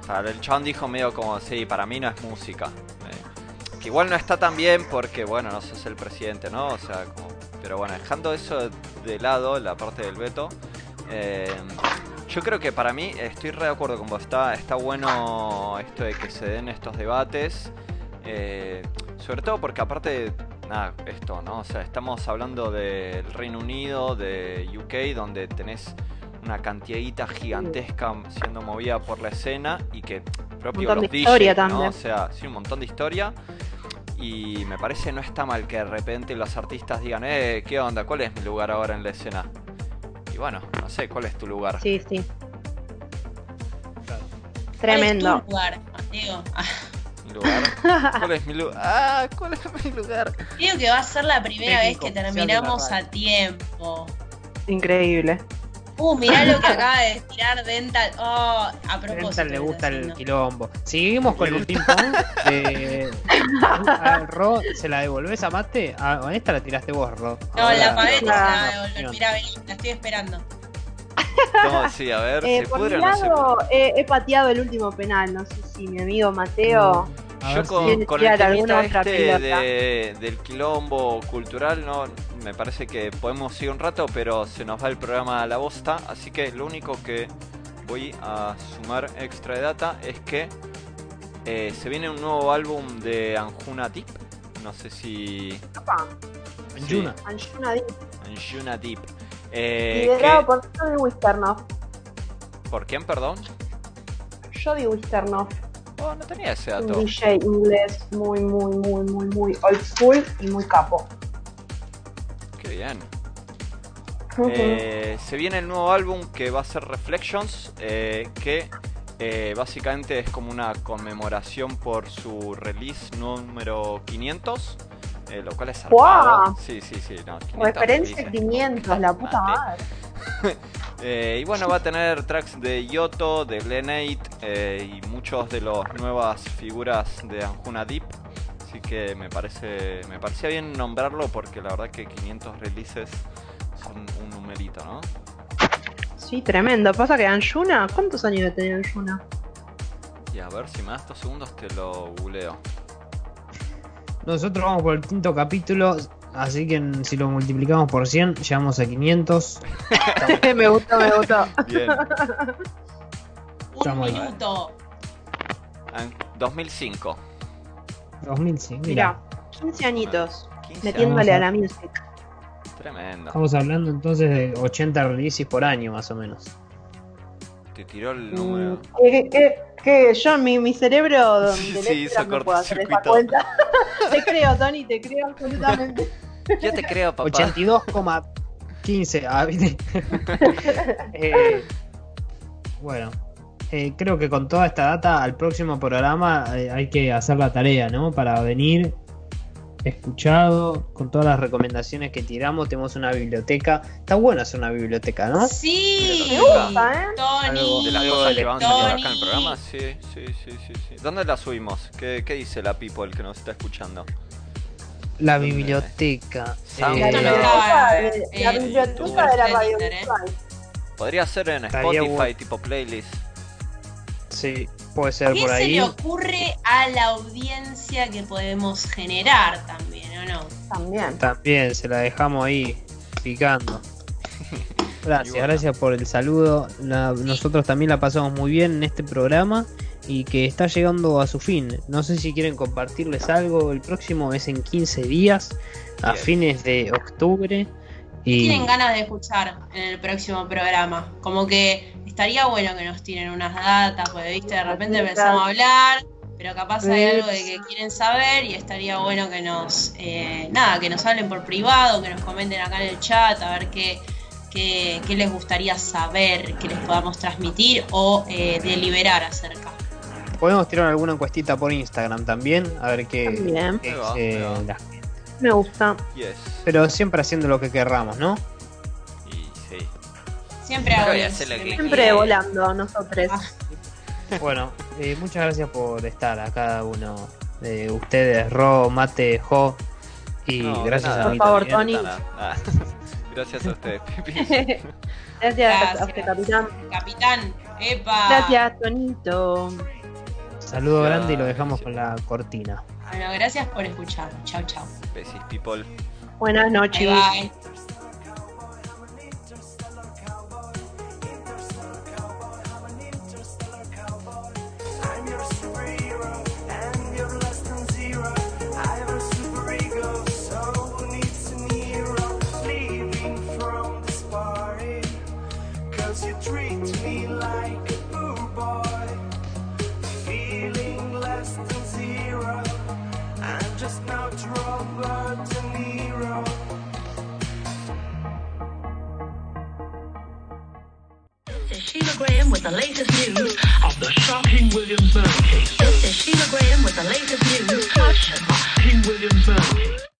O sea, el chabón dijo medio como, sí, para mí no es música. Eh, que igual no está tan bien porque, bueno, no sos el presidente, ¿no? O sea, como... Pero bueno, dejando eso de lado, la parte del veto, eh, yo creo que para mí, estoy re de acuerdo con vos, está, está bueno esto de que se den estos debates. eh, sobre todo porque aparte nada, esto, ¿no? O sea, estamos hablando del Reino Unido, de UK, donde tenés una cantidadita gigantesca siendo movida por la escena y que propio montón los de historia DJs, ¿no? también. O sea, sí, un montón de historia. Y me parece no está mal que de repente los artistas digan, eh, ¿qué onda? ¿Cuál es mi lugar ahora en la escena? Y bueno, no sé, ¿cuál es tu lugar? Sí, sí. Claro. Tremendo. ¿Cuál es tu lugar, Mateo? Ah, ¿Mi lugar? ¿Cuál es mi lugar? Ah, ¿cuál es mi lugar? Creo que va a ser la primera vez que terminamos a tiempo. Increíble. Uh, mirá lo que acaba de tirar Dental. Oh, a propósito. Dental le gusta el quilombo. Seguimos con el ping pong. A Ro, ¿se la devolvés a Mate? Ah, a esta la tiraste vos, Ro. No, Ahora- la pavé, te la a devolver. Mirá, vení, la estoy esperando. No, sí, a ver, Eh, ¿se por pudre mi o no se lado, pudre? eh, he pateado el último penal. No sé si mi amigo Mateo. A Yo con, si- con el otra este de- del quilombo cultural, no, me parece que podemos ir un rato, pero se nos va el programa a la bosta, así que lo único que voy a sumar extra de data es que eh, se viene un nuevo álbum de Anjuna Deep, no sé si... Anjuna. Anjuna Deep, Anjuna Deep. Eh, liderado que- por Jody Wisternoff. ¿Por quién, perdón? Jody Wisternoff, Oh, no tenía ese un dato. DJ inglés muy, muy, muy, muy, muy old school y muy capo. Qué bien. Eh, se viene el nuevo álbum que va a ser Reflections, eh, que eh, básicamente es como una conmemoración por su release número 500, eh, lo cual es zarpado. ¡Guau! Sí, sí, sí. No, 500 Referencia releases. 500, la puta madre. Eh, y bueno, va a tener tracks de Yoto, de Glenade eh, y muchos de las nuevas figuras de Anjuna Deep. Así que me parece me parecía bien nombrarlo porque la verdad que 500 releases son un numerito, ¿no? Sí, tremendo. Pasa que Anjuna, ¿cuántos años debe tener Anjuna? Y a ver si me das estos segundos te lo googleo. Nosotros vamos por el quinto capítulo, así que en- si lo multiplicamos por 100, llegamos a 500. me gustó, me gustó. Bien. Un minuto. An- 2005. 2005. Mira, Mira, 15 añitos. 15 Metiéndole a la music. Tremendo. estamos hablando entonces de 80 releases por año, más o menos. Te tiró el número. Mm, ¿Qué, qué, qué? Yo, mi, mi cerebro Sí, Electra hizo no puedo hacer esa cortocircuito. cuenta. te creo, Tony, te creo absolutamente. Yo te creo, papá. 82,15. Ah, ¿viste? Eh, bueno, eh, creo que con toda esta data al próximo programa eh, hay que hacer la tarea, ¿no? Para venir escuchado, con todas las recomendaciones que tiramos, tenemos una biblioteca. Está bueno hacer una biblioteca, ¿no? Sí, Me gusta, ¿eh? Tony. De las cosas que vamos a acá en el programa, sí, sí, sí, sí, sí. ¿Dónde la subimos? ¿Qué, qué dice la people que nos está escuchando? La ¿Dónde? biblioteca. La eh, no biblioteca, eh, la biblioteca tu de la radio ¿eh? Podría ser en Spotify, bueno. tipo playlist. Sí, puede ser ¿Qué por se ahí. le ocurre a la audiencia que podemos generar también, o no? También. También se la dejamos ahí picando. Gracias, bueno. gracias por el saludo. La- nosotros también la pasamos muy bien en este programa y que está llegando a su fin. No sé si quieren compartirles algo. El próximo es en 15 días, a Bien. fines de octubre. ¿Qué Y tienen ganas de escuchar en el próximo programa? Como que estaría bueno que nos tiren unas datas, porque viste, de repente empezamos a hablar, pero capaz hay algo de que quieren saber y estaría bueno que nos, eh, nada, que nos hablen por privado, que nos comenten acá en el chat, a ver qué, qué, qué les gustaría saber, que les podamos transmitir o eh, deliberar acerca. podemos tirar alguna encuestita por Instagram también, a ver qué, También. qué va. Me gusta. Yes. Pero siempre haciendo lo que querramos, ¿no? Y sí. Siempre voy a eso, hacer lo que me Siempre quiere. volando, nosotros. Ah. Bueno, eh, muchas gracias por estar a cada uno de ustedes, Ro, Mate, Jo. Y No, gracias nada. a mí Por favor, también. Tony. Nada, nada. Gracias a ustedes, Pipi. Gracias, a usted, capitán. Capitán, epa. Gracias, Tonito. Saludo Gracias. grande y lo dejamos con la cortina. Bueno, gracias por escuchar. Chau, chau. Besis, people. Buenas noches. Bye, bye. Sheila Graham with the latest news. Of the shocking Williams murder case. This is Sheila Graham with the latest news. King Williams murder case.